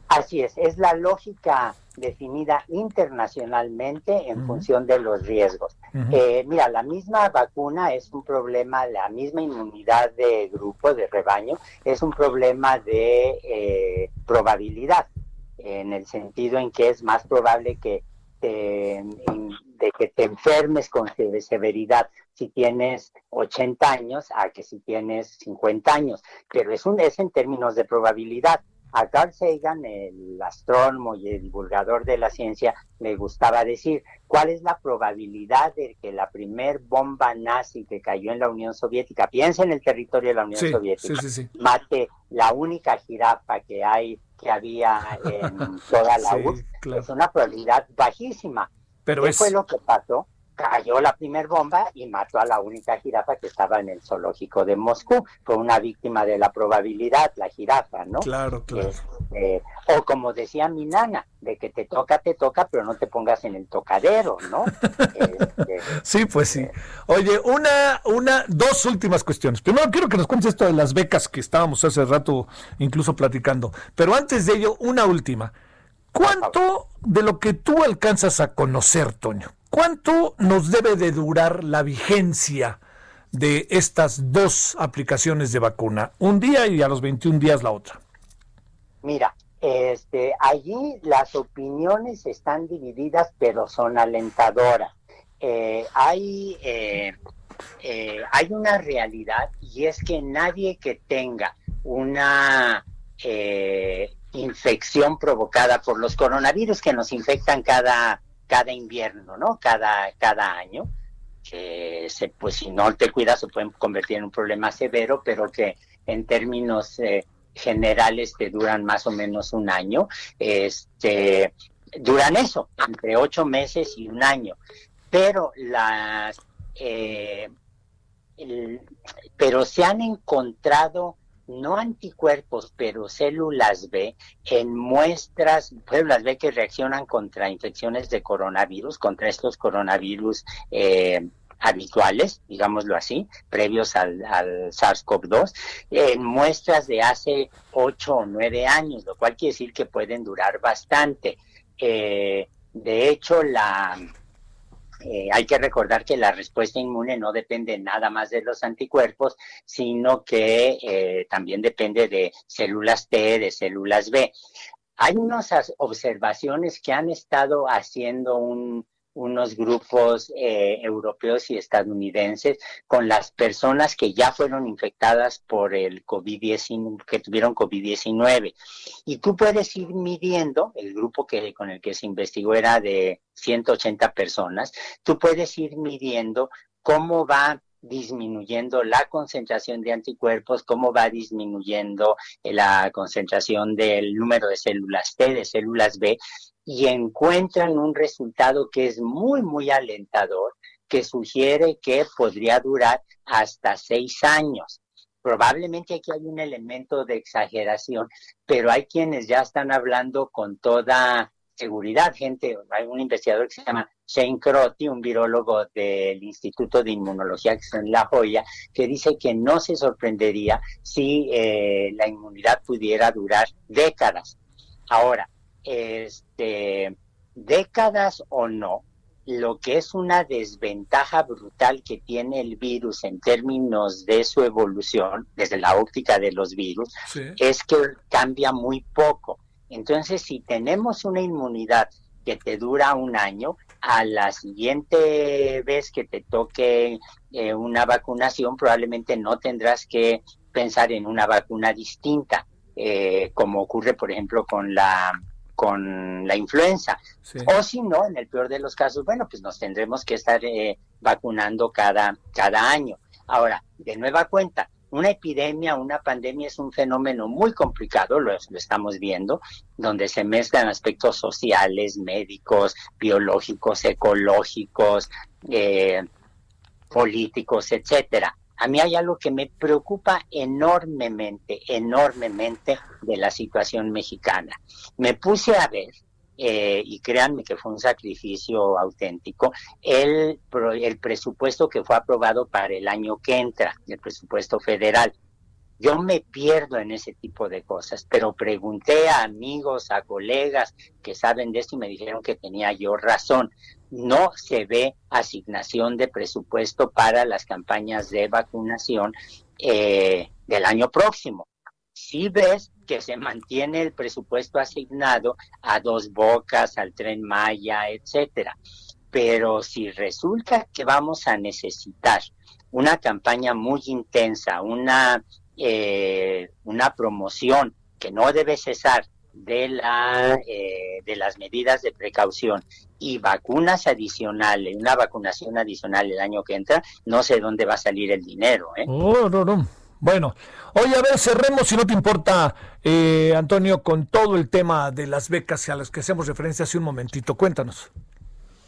Así es, es la lógica definida internacionalmente en función de los riesgos. Eh, mira, la misma vacuna es un problema, la misma inmunidad de grupo, de rebaño, es un problema de eh, probabilidad, en el sentido en que es más probable que te, de que te enfermes con se- severidad si tienes 80 años a que si tienes 50 años, pero es, un, es en términos de probabilidad. A Carl Sagan, el astrónomo y el divulgador de la ciencia, le gustaba decir, ¿cuál es la probabilidad de que la primer bomba nazi que cayó en la Unión Soviética, piensa en el territorio de la Unión Sí, Soviética, sí, sí, sí. mate la única jirafa que hay, que había en toda la URSS? claro. Es una probabilidad bajísima. Pero ¿Qué es, fue lo que pasó? Cayó la primer bomba y mató a la única jirafa que estaba en el zoológico de Moscú. Fue una víctima de la probabilidad, la jirafa, ¿no? claro, claro. Este, o como decía mi nana, de que te toca, te toca, pero no te pongas en el tocadero, ¿no? Este, Sí, pues sí. Oye, una, una, dos últimas cuestiones. Primero quiero que nos cuentes esto de las becas que estábamos hace rato incluso platicando. Pero antes de ello, una última. ¿Cuánto de lo que tú alcanzas a conocer, Toño, cuánto nos debe de durar la vigencia de estas dos aplicaciones de vacuna? Un día y a los 21 días la otra. Mira, este, allí las opiniones están divididas, pero son alentadoras. Eh, hay, eh, eh, hay una realidad y es que nadie que tenga una infección provocada por los coronavirus que nos infectan cada, cada invierno, ¿no? Cada, cada año, que se, pues si no te cuidas se pueden convertir en un problema severo, pero que en términos eh, generales te duran más o menos un año, este, duran eso, entre ocho meses y un año. Pero las, eh, pero se han encontrado no anticuerpos, pero células B en muestras, células B que reaccionan contra infecciones de coronavirus, contra estos coronavirus eh, habituales, digámoslo así, previos al, SARS-CoV-2, en muestras de hace ocho o nueve años, lo cual quiere decir que pueden durar bastante. Eh, de hecho, la, eh, hay que recordar que la respuesta inmune no depende nada más de los anticuerpos, sino que eh, también depende de células T, de células B. Hay unas observaciones que han estado haciendo un, unos grupos eh, europeos y estadounidenses con las personas que ya fueron infectadas por el COVID-19, que tuvieron COVID-19. Y tú puedes ir midiendo, el grupo que, con el que se investigó era de 180 personas, tú puedes ir midiendo cómo va disminuyendo la concentración de anticuerpos, cómo va disminuyendo la concentración del número de células T, de células B, y encuentran un resultado que es muy, muy alentador, que sugiere que podría durar hasta seis años. Probablemente aquí hay un elemento de exageración, pero hay quienes ya están hablando con toda seguridad, gente, hay un investigador que se llama Shane Crotty, un virólogo del Instituto de Inmunología que está en La Joya, que dice que no se sorprendería si eh, la inmunidad pudiera durar décadas. Ahora, este, décadas o no, lo que es una desventaja brutal que tiene el virus en términos de su evolución, desde la óptica de los virus, es que cambia muy poco. Entonces, si tenemos una inmunidad que te dura un año, a la siguiente vez que te toque eh, una vacunación, probablemente no tendrás que pensar en una vacuna distinta, eh, como ocurre, por ejemplo, con la con la influenza. O si no, en el peor de los casos, bueno, pues nos tendremos que estar eh, vacunando cada, cada año. Ahora, de nueva cuenta, una epidemia, una pandemia es un fenómeno muy complicado, lo, estamos viendo, donde se mezclan aspectos sociales, médicos, biológicos, ecológicos, eh, políticos, etcétera. A mí hay algo que me preocupa enormemente, enormemente de la situación mexicana. Me puse a ver, eh, y créanme que fue un sacrificio auténtico, el, el presupuesto que fue aprobado para el año que entra, el presupuesto federal. Yo me pierdo en ese tipo de cosas, pero pregunté a amigos, a colegas que saben de esto y me dijeron que tenía yo razón no se ve asignación de presupuesto para las campañas de vacunación eh, del año próximo. Si ves que se mantiene el presupuesto asignado a dos bocas, al tren Maya, etcétera. Pero si resulta que vamos a necesitar una campaña muy intensa, una, eh, una promoción que no debe cesar de, la, eh, de las medidas de precaución y vacunas adicionales, una vacunación adicional el año que entra, no sé dónde va a salir el dinero. ¿eh? Oh, no, no. Bueno, oye, a ver, cerremos, si no te importa, eh, Antonio, con todo el tema de las becas a las que hacemos referencia hace un momentito. Cuéntanos.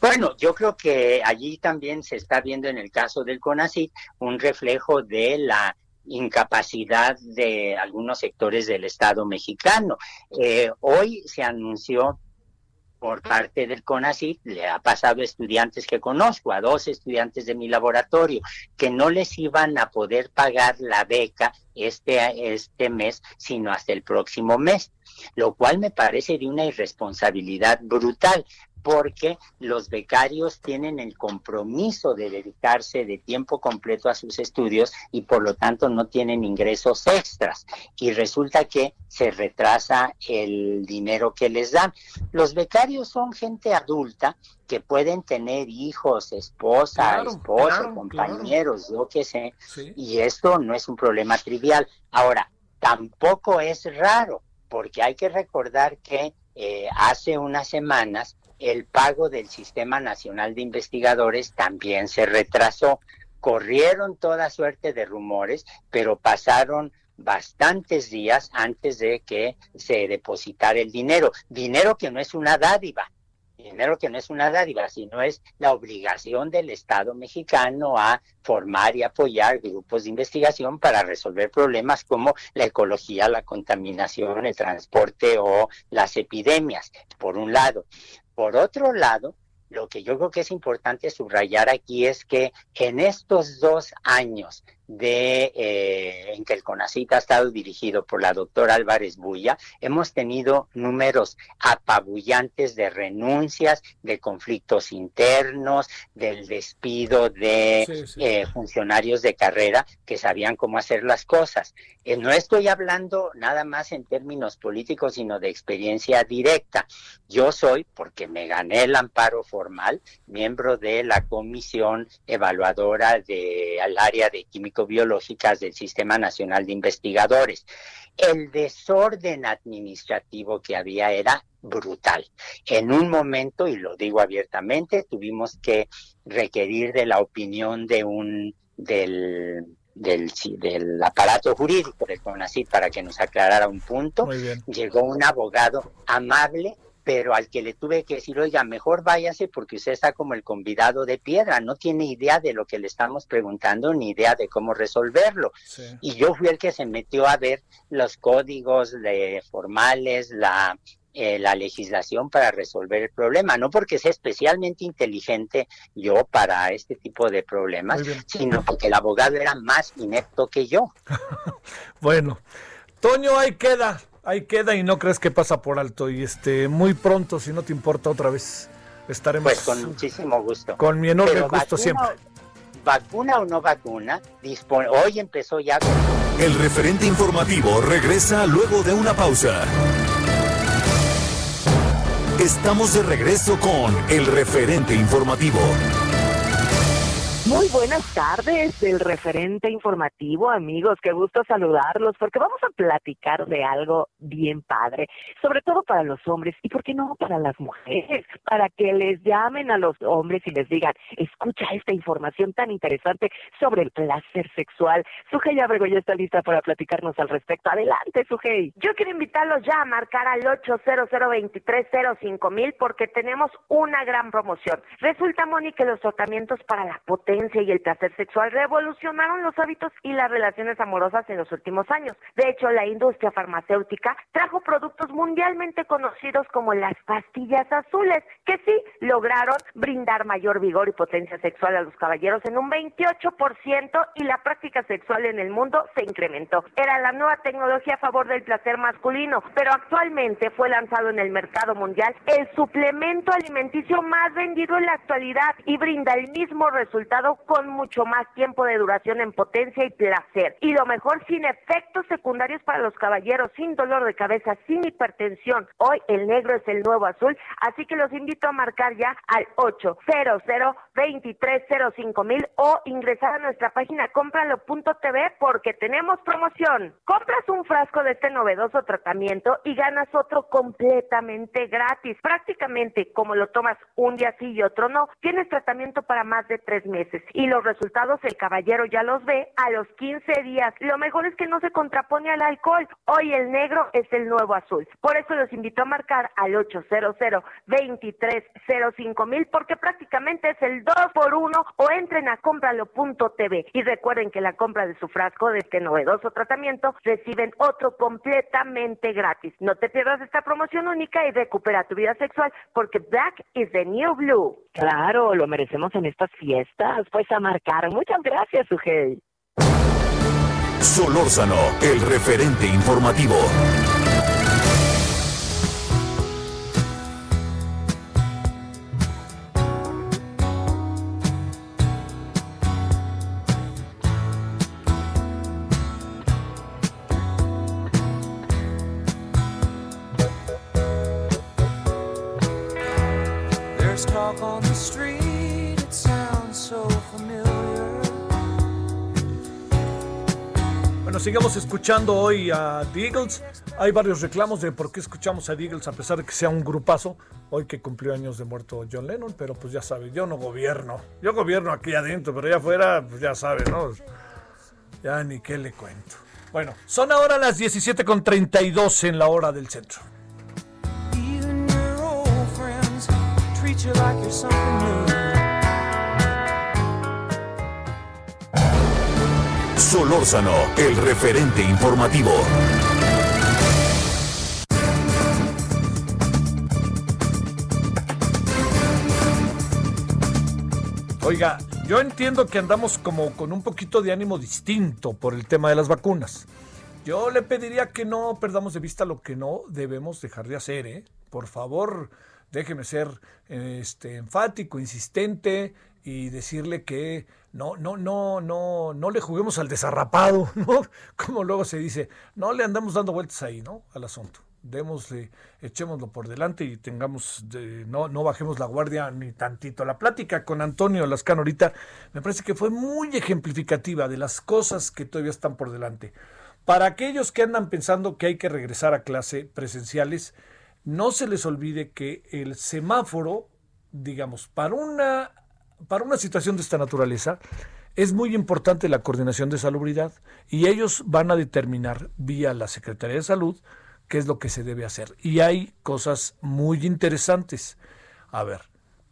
Bueno, yo creo que allí también se está viendo en el caso del CONACYT un reflejo de la incapacidad de algunos sectores del Estado mexicano. Eh, hoy se anunció por parte del CONACYT, le ha pasado a estudiantes que conozco, a dos estudiantes de mi laboratorio, que no les iban a poder pagar la beca este, este mes, sino hasta el próximo mes, lo cual me parece de una irresponsabilidad brutal porque los becarios tienen el compromiso de dedicarse de tiempo completo a sus estudios y por lo tanto no tienen ingresos extras. Y resulta que se retrasa el dinero que les dan. Los becarios son gente adulta que pueden tener hijos, esposa, esposo, compañeros, yo qué sé, y esto no es un problema trivial. Ahora, tampoco es raro, porque hay que recordar que eh, hace unas semanas el pago del Sistema Nacional de Investigadores también se retrasó. Corrieron toda suerte de rumores, pero pasaron bastantes días antes de que se depositara el dinero. Dinero que no es una dádiva, dinero que no es una dádiva, sino es la obligación del Estado mexicano a formar y apoyar grupos de investigación para resolver problemas como la ecología, la contaminación, el transporte o las epidemias, por un lado. Por otro lado, lo que yo creo que es importante subrayar aquí es que en estos dos años de eh, en que el CONACIT ha estado dirigido por la doctora Álvarez Bulla, hemos tenido números apabullantes de renuncias, de conflictos internos, del despido de Sí, sí. eh, funcionarios de carrera que sabían cómo hacer las cosas. Eh, no estoy hablando nada más en términos políticos, sino de experiencia directa. Yo soy, porque me gané el amparo formal, miembro de la comisión evaluadora del área de químico-biológicas del Sistema Nacional de Investigadores. El desorden administrativo que había era brutal. En un momento, y lo digo abiertamente, tuvimos que requerir de la opinión de un del del, del aparato jurídico del CONACYT para que nos aclarara un punto. Llegó un abogado amable, pero al que le tuve que decir, oiga, mejor váyase porque usted está como el convidado de piedra, no tiene idea de lo que le estamos preguntando ni idea de cómo resolverlo. Sí. Y yo fui el que se metió a ver los códigos de- formales, la, eh, la legislación para resolver el problema, no porque sea especialmente inteligente yo para este tipo de problemas, sino porque el abogado era más inepto que yo. Bueno, Toño, ahí queda, ahí queda y no crees que pasa por alto. Y este, muy pronto, si no te importa otra vez, estaremos Pues con muchísimo gusto. con mi enorme Pero gusto vacuna- siempre. Vacuna o no vacuna, dispone, hoy empezó ya con El referente informativo regresa luego de una pausa. Estamos de regreso con el referente informativo. Muy buenas tardes del referente informativo, amigos. Qué gusto saludarlos porque vamos a platicar de algo bien padre, sobre todo para los hombres y, ¿por qué no, para las mujeres? Para que les llamen a los hombres y les digan, escucha esta información tan interesante sobre el placer sexual. Sujei Abrego ya está lista para platicarnos al respecto. Adelante, Sujei. Yo quiero invitarlos ya a marcar al 800 mil porque tenemos una gran promoción. Resulta, Moni, que los tratamientos para la potencia y el placer sexual revolucionaron los hábitos y las relaciones amorosas en los últimos años. De hecho, la industria farmacéutica trajo productos mundialmente conocidos como las pastillas azules, que sí lograron brindar mayor vigor y potencia sexual a los caballeros en un 28% y la práctica sexual en el mundo se incrementó. Era la nueva tecnología a favor del placer masculino, pero actualmente fue lanzado en el mercado mundial el suplemento alimenticio más vendido en la actualidad y brinda el mismo resultado con mucho más tiempo de duración en potencia y placer. Y lo mejor, sin efectos secundarios para los caballeros, sin dolor de cabeza, sin hipertensión. Hoy el negro es el nuevo azul, así que los invito a marcar ya al 800 2305 mil o ingresar a nuestra página cómpralo.tv porque tenemos promoción. Compras un frasco de este novedoso tratamiento y ganas otro completamente gratis. Prácticamente como lo tomas un día sí y otro no, tienes tratamiento para más de tres meses y los resultados el caballero ya los ve a los 15 días. Lo mejor es que no se contrapone al alcohol. Hoy el negro es el nuevo azul. Por eso los invito a marcar al 800 2305 mil porque prácticamente es el 2 por 1 o entren a cómpralo.tv y recuerden que la compra de su frasco de este novedoso tratamiento reciben otro completamente gratis. No te pierdas esta promoción única y recupera tu vida sexual porque Black is the new blue. Claro, lo merecemos en estas fiestas. Pues a marcar. Muchas gracias, Sujei. Solórzano, el referente informativo. Sigamos escuchando hoy a The Eagles. Hay varios reclamos de por qué escuchamos a The Eagles a pesar de que sea un grupazo. Hoy que cumplió años de muerto John Lennon, pero pues ya sabes, yo no gobierno. Yo gobierno aquí adentro, pero allá afuera, pues ya sabes, ¿no? Ya ni qué le cuento. Bueno, son ahora las 17.32 en la hora del centro. Even. Solórzano, el referente informativo. Oiga, yo entiendo que andamos como con un poquito de ánimo distinto por el tema de las vacunas. Yo le pediría que no perdamos de vista lo que no debemos dejar de hacer, ¿eh? Por favor, déjeme ser este, enfático, insistente y decirle que no, no, no, no, no le juguemos al desarrapado, ¿no? Como luego se dice, no le andamos dando vueltas ahí, ¿no? Al asunto démosle, echémoslo por delante y tengamos, no, no bajemos la guardia ni tantito. La plática con Antonio Lascano ahorita me parece que fue muy ejemplificativa de las cosas que todavía están por delante. Para aquellos que andan pensando que hay que regresar a clase presenciales, no se les olvide que el semáforo, digamos, para una, para una situación de esta naturaleza, es muy importante la coordinación de salubridad y ellos van a determinar vía la Secretaría de Salud qué es lo que se debe hacer. Y hay cosas muy interesantes. A ver,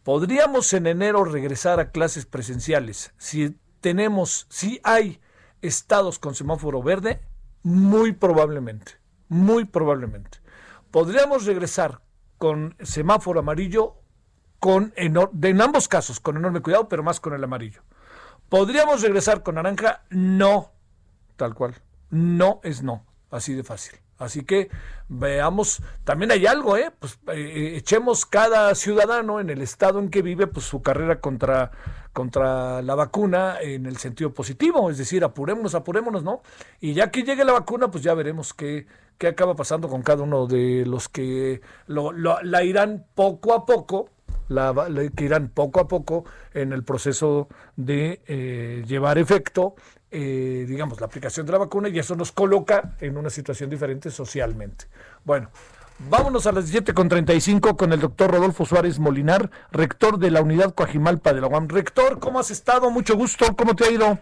podríamos en enero regresar a clases presenciales si tenemos, si hay estados con semáforo verde, muy probablemente, muy probablemente. Podríamos regresar con semáforo amarillo con en ambos casos con enorme cuidado, pero más con el amarillo. ¿Podríamos regresar con naranja? No, tal cual. No es no, así de fácil. Así que veamos, también hay algo, ¿eh? Pues eh, echemos cada ciudadano en el estado en que vive, pues su carrera contra, contra la vacuna en el sentido positivo, es decir, apurémonos, apurémonos, ¿no? Y ya que llegue la vacuna, pues ya veremos qué, qué acaba pasando con cada uno de los que lo, la irán poco a poco, la, que irán poco a poco en el proceso de eh, llevar efecto eh, digamos, la aplicación de la vacuna y eso nos coloca en una situación diferente socialmente. Bueno, vámonos a las 7.35 con el doctor Rodolfo Suárez Molinar, rector de la unidad Coajimalpa de la UAM. Rector, ¿cómo has estado? Mucho gusto, ¿cómo te ha ido?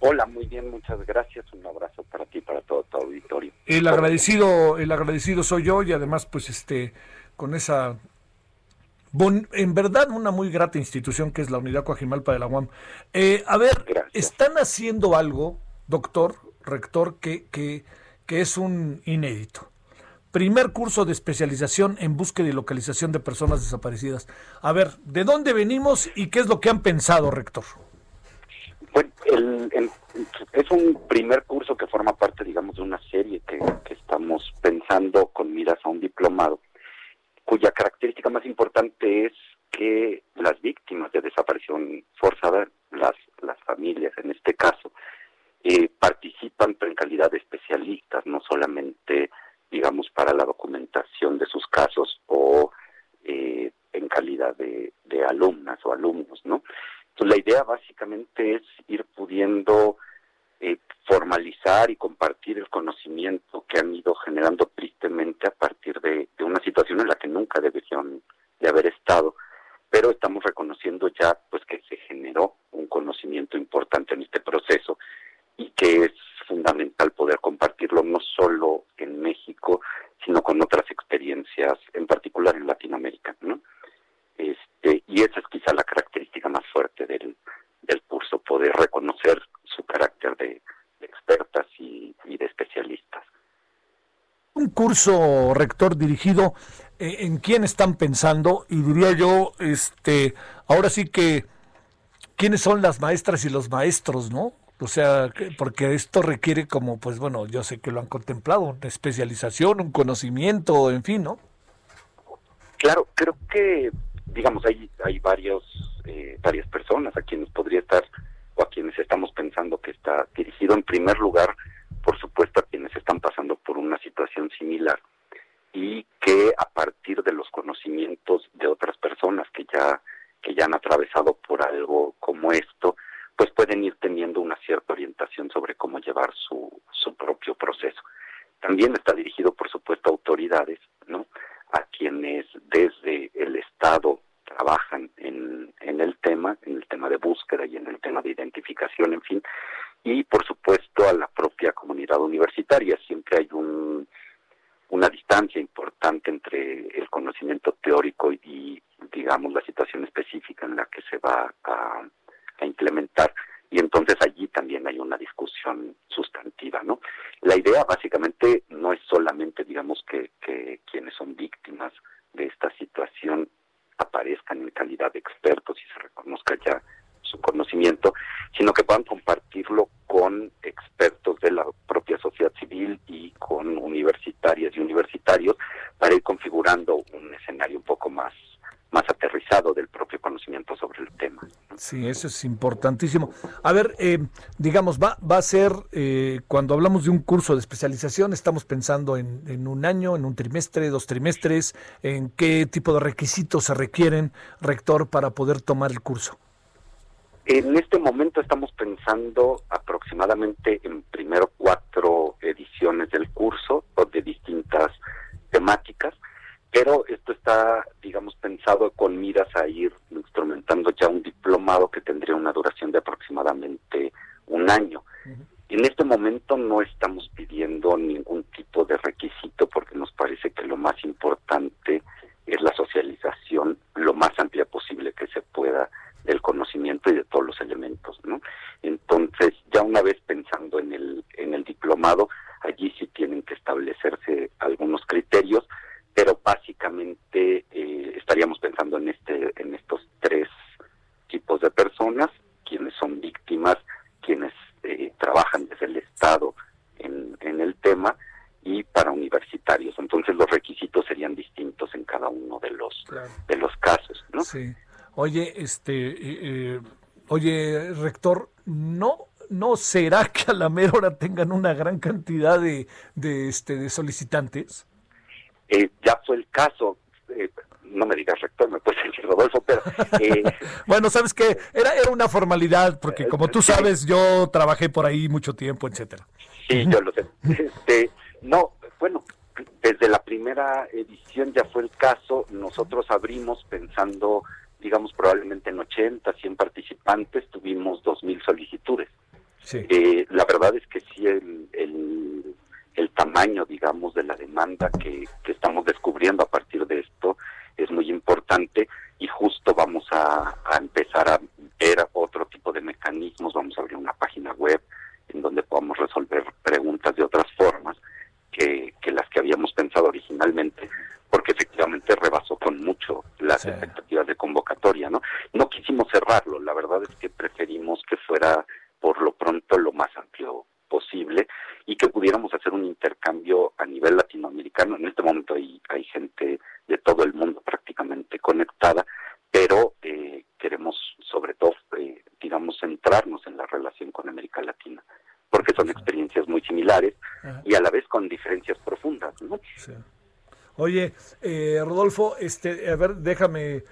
Hola, muy bien, muchas gracias. Un abrazo para ti para todo tu auditorio. El agradecido, el agradecido soy yo y además, pues, este, con esa en verdad una muy grata institución que es la Unidad Coajimalpa de la UAM. Eh, a ver, están haciendo algo, doctor, rector, que, que, que es un inédito. Primer curso de especialización en búsqueda y localización de personas desaparecidas. A ver, ¿de dónde venimos y qué es lo que han pensado, rector? Bueno, es un primer curso que forma parte, digamos, de una serie que, que estamos pensando con miras a un diplomado cuya característica más importante es que las víctimas de desaparición forzada, las, las familias en este caso, eh, participan en calidad de especialistas, no solamente, digamos, para la documentación de sus casos o eh, en calidad de, de alumnas o alumnos, ¿no? La idea básicamente es ir pudiendo eh, formalizar y compartir el conocimiento que han ido generando tristemente a partir de, una situación en la que nunca deberían de haber estado, pero estamos reconociendo ya pues que se generó un conocimiento importante en este proceso y que es fundamental poder compartirlo no solo en México, sino con otras experiencias, en particular en Latinoamérica, ¿no? Este, y esa es quizá la característica más fuerte del, del curso, poder reconocer su carácter de, expertas y, de especialistas. Un curso, rector, dirigido eh, en quién están pensando y diría yo, este, ahora sí que, ¿quiénes son las maestras y los maestros, no? O sea, porque esto requiere como, pues bueno, yo sé que lo han contemplado, una especialización, un conocimiento, en fin, ¿no? Claro, creo que, digamos, hay, hay varios, eh, varias personas a quienes podría estar o a quienes estamos pensando que está dirigido en primer lugar, por supuesto, a quienes están pasando por una situación similar y que a partir de los conocimientos de otras personas que ya que ya han atravesado por algo como esto, pues pueden ir teniendo una cierta orientación sobre cómo llevar su, su propio proceso. También está dirigido, por supuesto, a autoridades, ¿no? A quienes desde el Estado trabajan en, en el tema, en el tema de búsqueda y en el tema de identificación, en fin, y por supuesto a la propia comunidad universitaria. Siempre hay un, una distancia importante entre el conocimiento teórico y, digamos, la situación específica en la que se va a, a implementar y entonces allí también hay una discusión sustantiva, ¿no? La idea básicamente no es solamente, digamos, que, que quienes son víctimas de esta situación aparezcan en calidad de expertos y se reconozca ya su conocimiento, sino que puedan compartirlo con expertos de la propia sociedad civil y con universitarias y universitarios para ir configurando un escenario un poco más más aterrizado del propio conocimiento sobre el tema. Sí, eso es importantísimo. A ver, eh, digamos, va, va a ser, eh, cuando hablamos de un curso de especialización, estamos pensando en, en, un año, en un trimestre, dos trimestres, en qué tipo de requisitos se requieren, rector, para poder tomar el curso. En este momento estamos pensando aproximadamente en primero cuatro ediciones del curso de distintas temáticas pero esto está, digamos, pensado con miras a ir instrumentando ya un diplomado que tendría una duración de aproximadamente un año. Uh -huh. En este momento no estamos pidiendo ningún tipo de requisito porque nos parece que lo más importante es la socialización lo más amplia posible que se pueda del conocimiento y de todos los elementos, ¿no? Entonces, ya una vez pensando en el en el diplomado, allí sí tienen que establecerse algunos criterios pero básicamente eh, estaríamos pensando en este en estos tres tipos de personas quienes son víctimas quienes eh, trabajan desde el estado en, en, el tema y para universitarios entonces los requisitos serían distintos en cada uno de los claro. de los casos no sí oye este eh, oye rector no no será que a la mera hora tengan una gran cantidad de, de este de solicitantes eh, ya fue el caso, eh, no me digas rector, me puedes decir Rodolfo, pero... Eh, bueno, ¿sabes qué? Era, era una formalidad, porque como tú sabes, yo trabajé por ahí mucho tiempo, etcétera. Sí, yo lo sé. Este, no, bueno, desde la primera edición ya fue el caso, nosotros abrimos pensando, digamos, probablemente en 80, 100 participantes, tuvimos 2.000 solicitudes. Sí. Eh, la verdad es que sí, el, el el tamaño, digamos, de la demanda que, que, estamos descubriendo a partir de esto es muy importante y justo vamos a, a, empezar a ver otro tipo de mecanismos, vamos a abrir una página web en donde podamos resolver preguntas de otras formas que, que las que habíamos pensado originalmente, porque efectivamente rebasó con mucho las sí. expectativas de convocatoria, ¿no? No quisimos cerrarlo, la verdad es que preferimos que fuera por lo pronto lo más amplio posible y que pudiéramos hacer un intercambio a nivel latinoamericano. En este momento hay, hay gente de todo el mundo prácticamente conectada, pero eh, queremos sobre todo, eh, digamos, centrarnos en la relación con América Latina, porque son experiencias muy similares y a la vez con diferencias profundas. ¿no? Sí. Oye, eh, Rodolfo, este, a ver, déjame,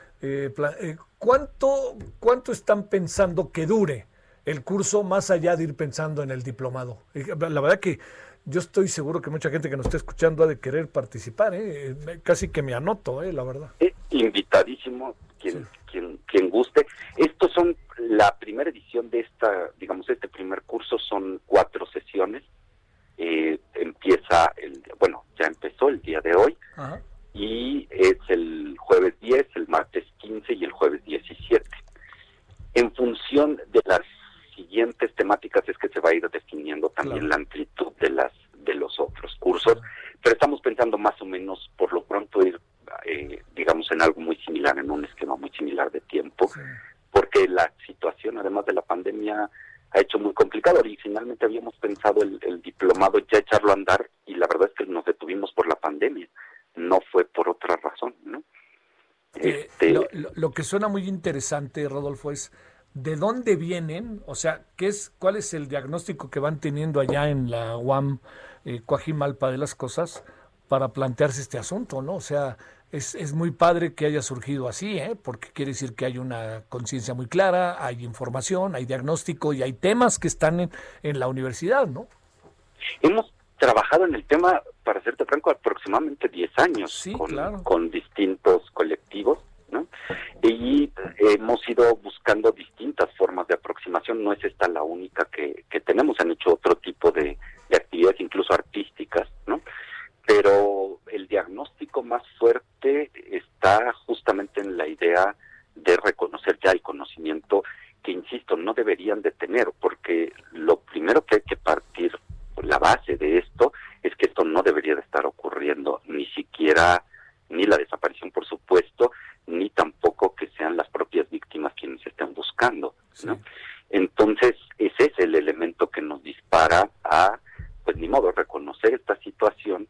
¿cuánto, ¿cuánto están pensando que dure? el curso más allá de ir pensando en el diplomado. La verdad que yo estoy seguro que mucha gente que nos está escuchando ha de querer participar, ¿eh? casi que me anoto, ¿eh? la verdad. Eh, invitadísimo, quien, sí. quien, quien guste. Estos son la primera edición de esta, digamos, este primer curso son cuatro sesiones. Eh, empieza, el, bueno, ya empezó el día de hoy Ajá. y es el jueves 10, el martes 15 y el jueves 17. En función de las siguientes temáticas es que se va a ir definiendo también claro. la amplitud de las de los otros cursos, pero estamos pensando más o menos por lo pronto ir, eh, digamos, en algo muy similar, en un esquema muy similar de tiempo, sí. Porque la situación, además de la pandemia, ha hecho muy complicado. Originalmente habíamos pensado el, el diplomado ya echarlo a andar y la verdad es que nos detuvimos por la pandemia, no fue por otra razón, ¿no? Eh, este... lo, lo, lo que suena muy interesante, Rodolfo, es de dónde vienen, o sea, qué es, cuál es el diagnóstico que van teniendo allá en la UAM eh, Coajimalpa de las cosas para plantearse este asunto, ¿no? O sea, es, es muy padre que haya surgido así, ¿eh? porque quiere decir que hay una conciencia muy clara, hay información, hay diagnóstico y hay temas que están en, en la universidad, ¿no? Hemos trabajado en el tema, para serte franco, aproximadamente 10 años sí, con, claro. con distintos colectivos ¿no? Y hemos ido buscando distintas formas de aproximación, no es esta la única que, que tenemos, han hecho otro tipo de, de, actividades, incluso artísticas, ¿no? Pero el diagnóstico más fuerte está justamente en la idea de reconocer ya el conocimiento que, insisto, no deberían de tener, porque lo primero que hay que partir, la base de esto, es que esto no debería de estar ocurriendo, ni siquiera, ni la desaparición, por supuesto, ni tampoco que sean las propias víctimas quienes estén buscando. ¿no? reconocer esta situación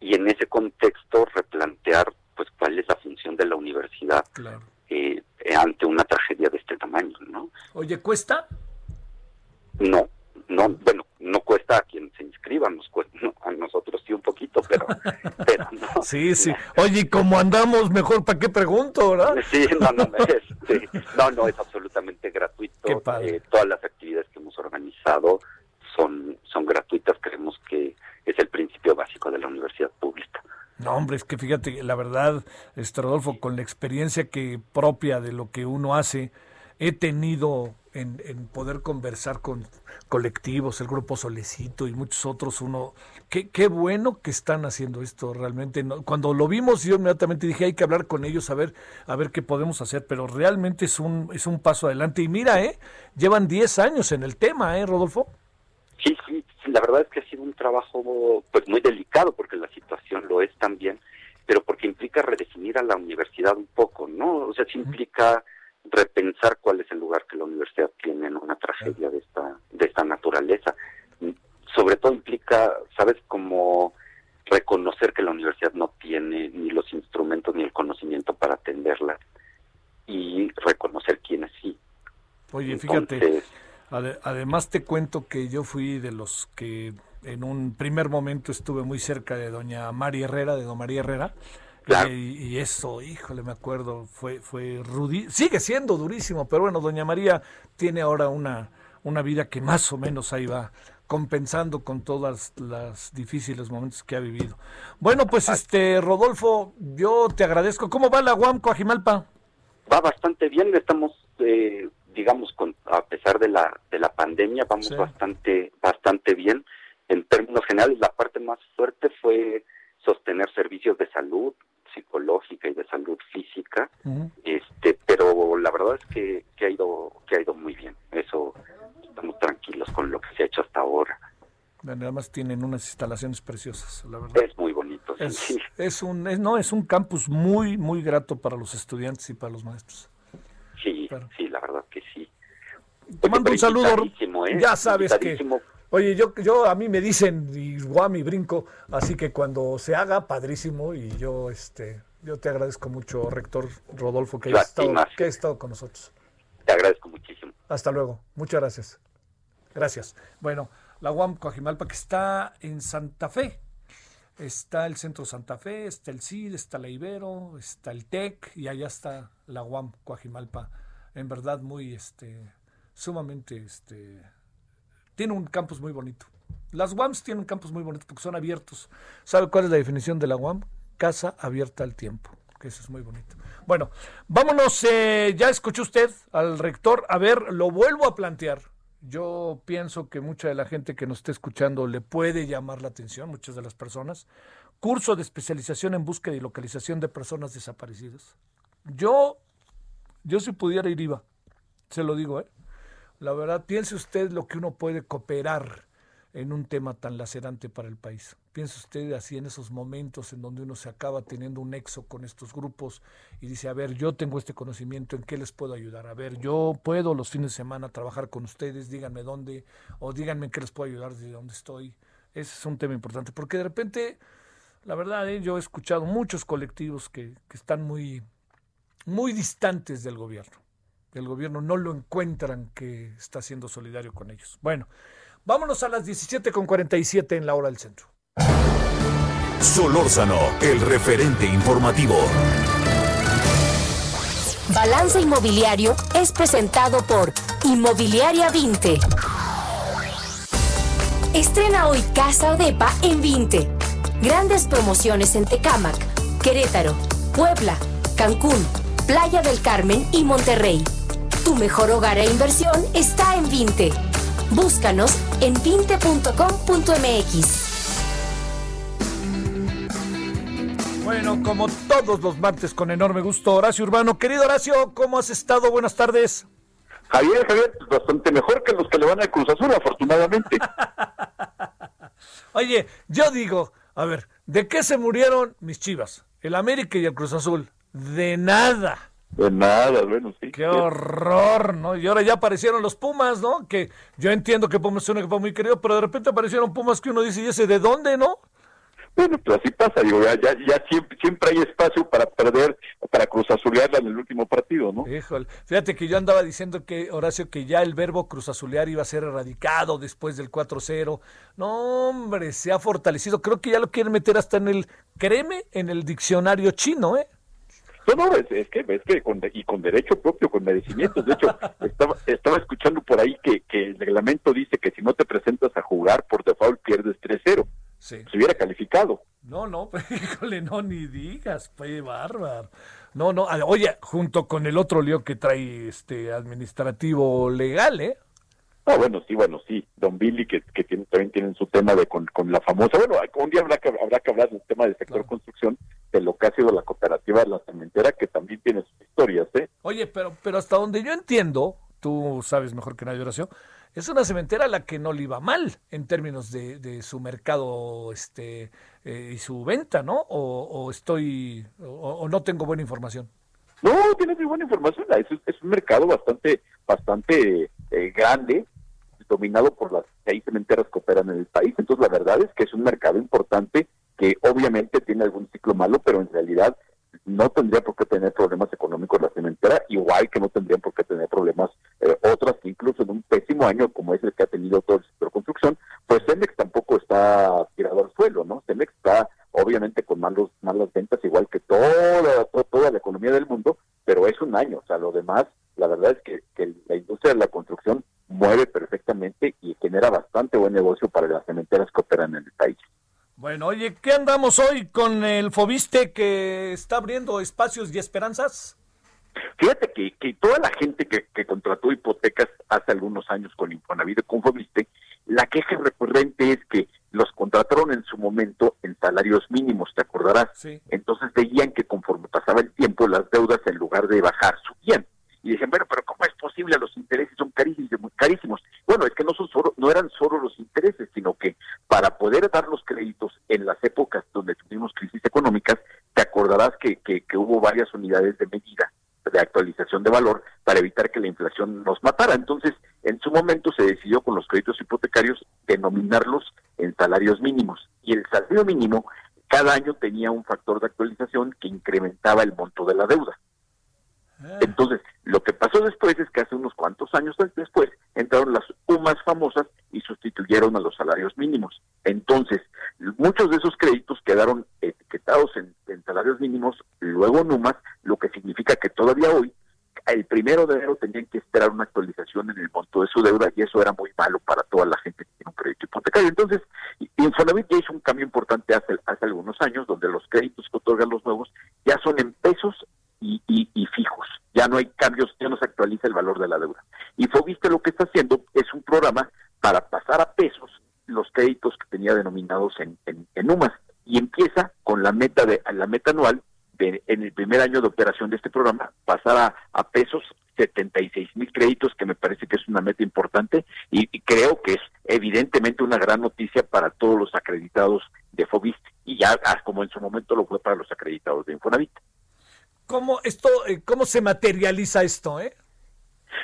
y en ese contexto replantear pues cuál es la función de la universidad Claro. eh, eh, ante una tragedia de este tamaño, ¿no? Oye, ¿cuesta? No, no, bueno, no cuesta a quien se inscriba, nos cuesta, no, a nosotros sí un poquito, pero, pero no. Sí, sí. Oye, ¿y cómo andamos? Mejor, ¿para qué pregunto, verdad? Sí, no, no, este, no, no, es absolutamente gratuito. Qué padre. Eh, todas las actividades que hemos organizado son, son gratuitas. Creemos que es el principio básico de la universidad pública. No, hombre, es que fíjate, la verdad, este Rodolfo, con la experiencia que propia de lo que uno hace, he tenido en, en poder conversar con colectivos, el grupo Solecito y muchos otros, uno, qué, qué bueno que están haciendo esto realmente. no- Cuando lo vimos, yo inmediatamente dije, hay que hablar con ellos, a ver, a ver qué podemos hacer, pero realmente es un, es un paso adelante. Y mira, eh, llevan 10 años en el tema, eh, Rodolfo. Sí, sí, sí, la verdad es que ha sido un trabajo pues muy delicado porque la situación lo es también, pero porque implica redefinir a la universidad un poco, ¿no? O sea, sí implica repensar cuál es el lugar que la universidad tiene en una tragedia de esta de esta naturaleza. Sobre todo implica, sabes, como reconocer que la universidad no tiene ni los instrumentos ni el conocimiento para atenderla y reconocer quiénes sí. Oye, fíjate, además te cuento que yo fui de los que en un primer momento estuve muy cerca de doña María Herrera, de don María Herrera, Claro. y, y eso, híjole, me acuerdo, fue, fue rudi, sigue siendo durísimo, pero bueno, doña María tiene ahora una, una vida que más o menos ahí va compensando con todas las difíciles momentos que ha vivido. Bueno, pues este, Rodolfo, yo te agradezco. ¿Cómo va la UAM Coajimalpa? va bastante bien estamos eh, digamos con a pesar de la de la pandemia vamos Sí. bastante bastante bien en términos generales la parte más fuerte fue sostener servicios de salud psicológica y de salud física este pero la verdad es que, que ha ido que ha ido muy bien eso estamos tranquilos con lo que se ha hecho hasta ahora además tienen unas instalaciones preciosas, la verdad. es muy bonito sí, Es, sí. es un, es- no, es un campus muy, muy grato para los estudiantes y para los maestros. sí Claro. sí la verdad que sí Te mando un saludo. ¿eh? Ya sabes que. Oye, yo, yo a mí me dicen y guam y brinco, así que cuando se haga, padrísimo y yo, este, yo te agradezco mucho, rector Rodolfo, que ti estado, que hayas estado con nosotros. te agradezco muchísimo Hasta luego. Muchas gracias. Gracias. Bueno, la UAM Coajimalpa que está en Santa Fe. Está el Centro Santa Fe, está el CID, está la Ibero, está el TEC y allá está la UAM Coajimalpa. En verdad muy, este, sumamente, este, tiene un campus muy bonito. Las UAMs tienen un campus muy bonito porque son abiertos. ¿Sabe cuál es la definición de la UAM? Casa abierta al tiempo. Que eso es muy bonito. Bueno, vámonos. eh, ya escuchó usted al rector. A ver, lo vuelvo a plantear. Yo pienso que mucha de la gente que nos esté escuchando le puede llamar la atención, muchas de las personas. Curso de especialización en búsqueda y localización de personas desaparecidas. Yo, yo si pudiera ir iba, se lo digo, ¿eh? La verdad, piense usted lo que uno puede cooperar en un tema tan lacerante para el país. Piense usted así en esos momentos en donde uno se acaba teniendo un nexo con estos grupos y dice, a ver, yo tengo este conocimiento, ¿en qué les puedo ayudar? A ver, yo puedo los fines de semana trabajar con ustedes, díganme dónde o díganme en qué les puedo ayudar desde donde estoy. Ese es un tema importante, porque de repente, la verdad, ¿eh? yo he escuchado muchos colectivos que, que están muy, muy distantes del gobierno. El gobierno no lo encuentran que está siendo solidario con ellos. Bueno, vámonos a las 17.47 en la hora del centro. Solórzano, el referente informativo. Balance Inmobiliario es presentado por Inmobiliaria 20. Estrena hoy Casa Odepa en 20. Grandes promociones en Tecámac, Querétaro, Puebla, Cancún, Playa del Carmen y Monterrey. Tu mejor hogar e inversión está en 20. Búscanos en 20.com.mx. Bueno, como todos los martes, con enorme gusto, Horacio Urbano. Querido Horacio, ¿cómo has estado? Buenas tardes. Javier, Javier, bastante mejor que los que le van al Cruz Azul, afortunadamente. Oye, yo digo, a ver, ¿de qué se murieron mis chivas? El América y el Cruz Azul. De nada, De nada, bueno, sí. Qué horror, ¿no? Y ahora ya aparecieron los Pumas, ¿no? Que yo entiendo que Pumas es un equipo muy querido, pero de repente aparecieron Pumas que uno dice, ¿y ese de dónde, no? Bueno, pues así pasa, digo, ya, ya, ya siempre, siempre hay espacio para perder, para cruzazulearla en el último partido, ¿no? Híjole, fíjate que yo andaba diciendo que, Horacio, que ya el verbo cruzazulear iba a ser erradicado después del 4-0. No, hombre, se ha fortalecido. Creo que ya lo quieren meter hasta en el, créeme, en el diccionario chino, ¿eh? No, no, es, es que, es que con, y con derecho propio, con merecimientos. De hecho, estaba, estaba escuchando por ahí que, que el reglamento dice que si no te presentas a jugar por default pierdes 3-0. Sí. Se hubiera calificado. No, no, híjole, no, ni digas, pues bárbaro. No, no, oye, junto con el otro lío que trae este administrativo legal, ¿eh? Ah, bueno, sí, bueno, sí. Don Billy, que, que tiene, también tienen su tema de con, con la famosa. Bueno, un día habrá que, habrá que hablar del tema del sector construcción, de lo que ha sido la cooperativa de la cementera, que también tiene sus historias, ¿eh? Oye, pero, pero hasta donde yo entiendo, tú sabes mejor que nadie, Horacio, es una cementera a la que no le iba mal en términos de, de su mercado este eh, y su venta, ¿no? O, o estoy, o, o no tengo buena información. No, tienes muy buena información. Es, es un mercado bastante, bastante eh, grande, dominado por las seis cementeras que operan en el país. Entonces, la verdad es que es un mercado importante que obviamente tiene algún ciclo malo, pero en realidad no tendría por qué tener problemas económicos la cementera, igual que no tendrían por qué tener problemas eh, otras que incluso en un pésimo año como es el que ha tenido todo el sector construcción, pues Cemex tampoco está tirado al suelo, ¿no? Cemex está obviamente con malos, malas ventas, igual que toda, to- toda la economía del mundo, pero es un año, o sea, lo demás, la verdad es que la industria de la construcción mueve perfectamente y genera bastante buen negocio para las cementeras que operan en el país. Bueno, oye, ¿qué andamos hoy con el Fobiste que está abriendo espacios y esperanzas? Fíjate que, que toda la gente que, que contrató hipotecas hace algunos años con Infonavit y con Fobiste, la queja recurrente es que los contrataron en su momento en salarios mínimos, ¿te acordarás? Sí. Entonces veían que conforme pasaba el tiempo las deudas en lugar de bajar subían. Y decían, bueno, pero ¿cómo es posible? Los intereses son carísimos. carísimos. Bueno, es que no, son solo, no eran solo los intereses, sino que para poder dar los créditos en las épocas donde tuvimos crisis económicas, te acordarás que, que, que hubo varias unidades de medida de actualización de valor para evitar que la inflación nos matara. Entonces, en su momento se decidió con los créditos hipotecarios denominarlos en salarios mínimos. Y el salario mínimo cada año tenía un factor de actualización que incrementaba el monto de la deuda. Entonces, lo que pasó después es que hace unos cuantos años después entraron las UMAS famosas y sustituyeron a los salarios mínimos. Entonces, muchos de esos créditos quedaron etiquetados en, salarios mínimos, luego en UMAS, lo que significa que todavía hoy, el primero de enero, tenían que esperar una actualización en el monto de su deuda y eso era muy malo para toda la gente que tiene un crédito hipotecario. Entonces, Infonavit ya hizo un cambio importante hace, hace algunos años, donde los créditos que otorgan los nuevos ya son en pesos y, y, y, fijos. Ya no hay cambios, ya no se actualiza el valor de la deuda. Y Fobiste lo que está haciendo es un programa para pasar a pesos los créditos que tenía denominados en, en, en UMAS. Y empieza con la meta de la meta anual de, en el primer año de operación de este programa, pasar a, a pesos 76 mil créditos, que me parece que es una meta importante y, y, creo que es evidentemente una gran noticia para todos los acreditados de Fobiste y ya como en su momento lo fue para los acreditados de Infonavit. ¿Cómo, esto, eh, ¿Cómo se materializa esto? Eh?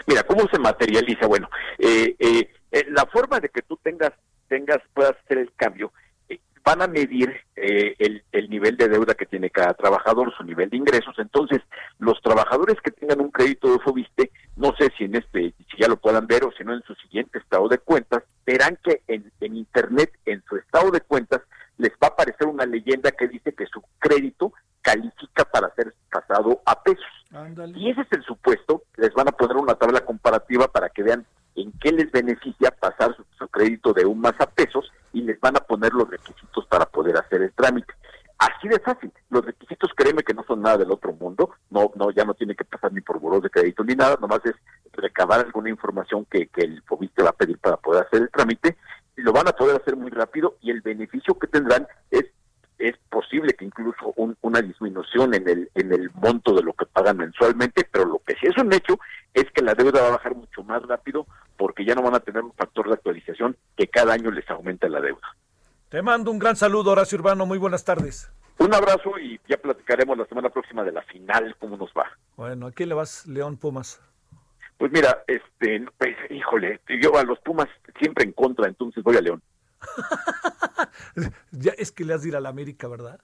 Mira, ¿cómo se materializa? Bueno, eh, eh, la forma de que tú tengas, tengas puedas hacer el cambio, eh, van a medir el, el, nivel de deuda que tiene cada trabajador, su nivel de ingresos. Entonces, los trabajadores que tengan un crédito de Fobiste, no sé si en este, si ya lo puedan ver o si no en su siguiente estado de cuentas, verán que en, en Internet, en su estado de cuentas, les va a aparecer una leyenda que dice que su crédito califica para ser pasado a pesos. Ándale. Y ese es el supuesto, les van a poner una tabla comparativa para que vean en qué les beneficia pasar su, su, crédito de un más a pesos y les van a poner los requisitos para poder hacer el trámite. Así de fácil. Los requisitos, créeme que no son nada del otro mundo. No, no, ya no tiene que pasar ni por buró de crédito ni nada. Nomás es recabar alguna información que, que el FOBISTE va a pedir para poder hacer el trámite. Y lo van a poder hacer muy rápido y el beneficio que tendrán es es posible que incluso un, una disminución en el en el monto de lo que pagan mensualmente, pero lo que sí es un hecho es que la deuda va a bajar mucho más rápido porque ya no van a tener un factor de actualización que cada año les aumenta la deuda. Te mando un gran saludo, Horacio Urbano. Muy buenas tardes. Un abrazo y ya platicaremos la semana próxima de la final, cómo nos va. Bueno, ¿a quién le vas, León Pumas? Pues mira, este, pues, híjole, yo a los Pumas siempre en contra, entonces voy a León. ya es que le has de ir a la América, ¿verdad?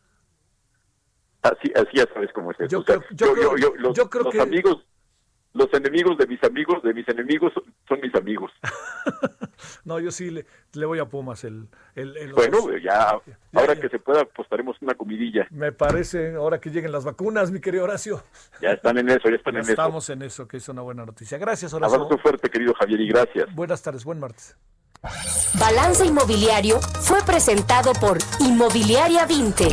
Así, así ya sabes cómo es. Yo creo- yo creo- yo- los, que- amigos, los enemigos de mis amigos, de mis enemigos son, mis amigos. No, yo sí le, le voy a Pumas. El, el, el- Bueno, ya, Ya, ahora ya. que se pueda apostaremos una comidilla. Me parece, ahora que lleguen las vacunas, mi querido Horacio. Ya están en eso, ya están Ya en eso. estamos en eso, que es una buena noticia. Gracias, Horacio. Abrazo fuerte, querido Javier, y gracias. Buenas tardes, buen martes. Balance Inmobiliario fue presentado por Inmobiliaria 20.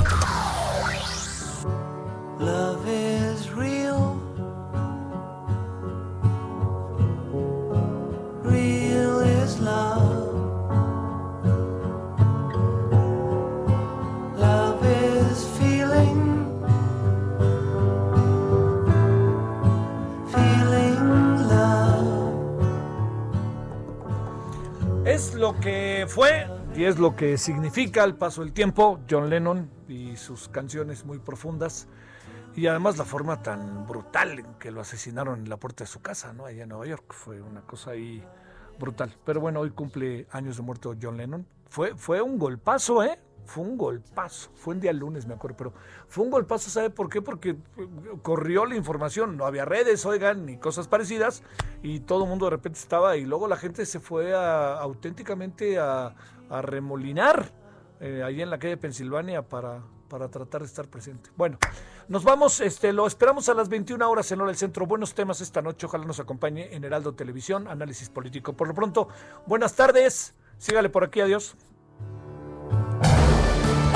Es lo que fue y es lo que significa el paso del tiempo, John Lennon y sus canciones muy profundas. Y además la forma tan brutal en que lo asesinaron en la puerta de su casa, ¿no? Allá en Nueva York. Fue una cosa ahí brutal. Pero bueno, hoy cumple años de muerto John Lennon. Fue, fue un golpazo, ¿eh? Fue un golpazo. Fue un día lunes, me acuerdo. Pero fue un golpazo, ¿sabe por qué? Porque eh, corrió la información. No había redes, oigan, ni cosas parecidas. Y todo el mundo de repente estaba. Y luego la gente se fue a- auténticamente a, a remolinar eh, ahí en la calle Pensilvania para, para tratar de estar presente. Bueno, nos vamos, este, lo esperamos a las 21 horas en Hora del Centro. Buenos temas esta noche, ojalá nos acompañe en Heraldo Televisión, análisis político. Por lo pronto, buenas tardes, sígale por aquí, adiós.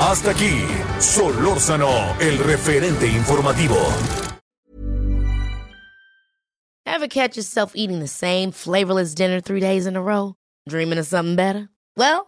Hasta aquí, Solórzano, el referente informativo. Ever catch yourself eating the same flavorless dinner three days in a row? Dreaming of something better? Well,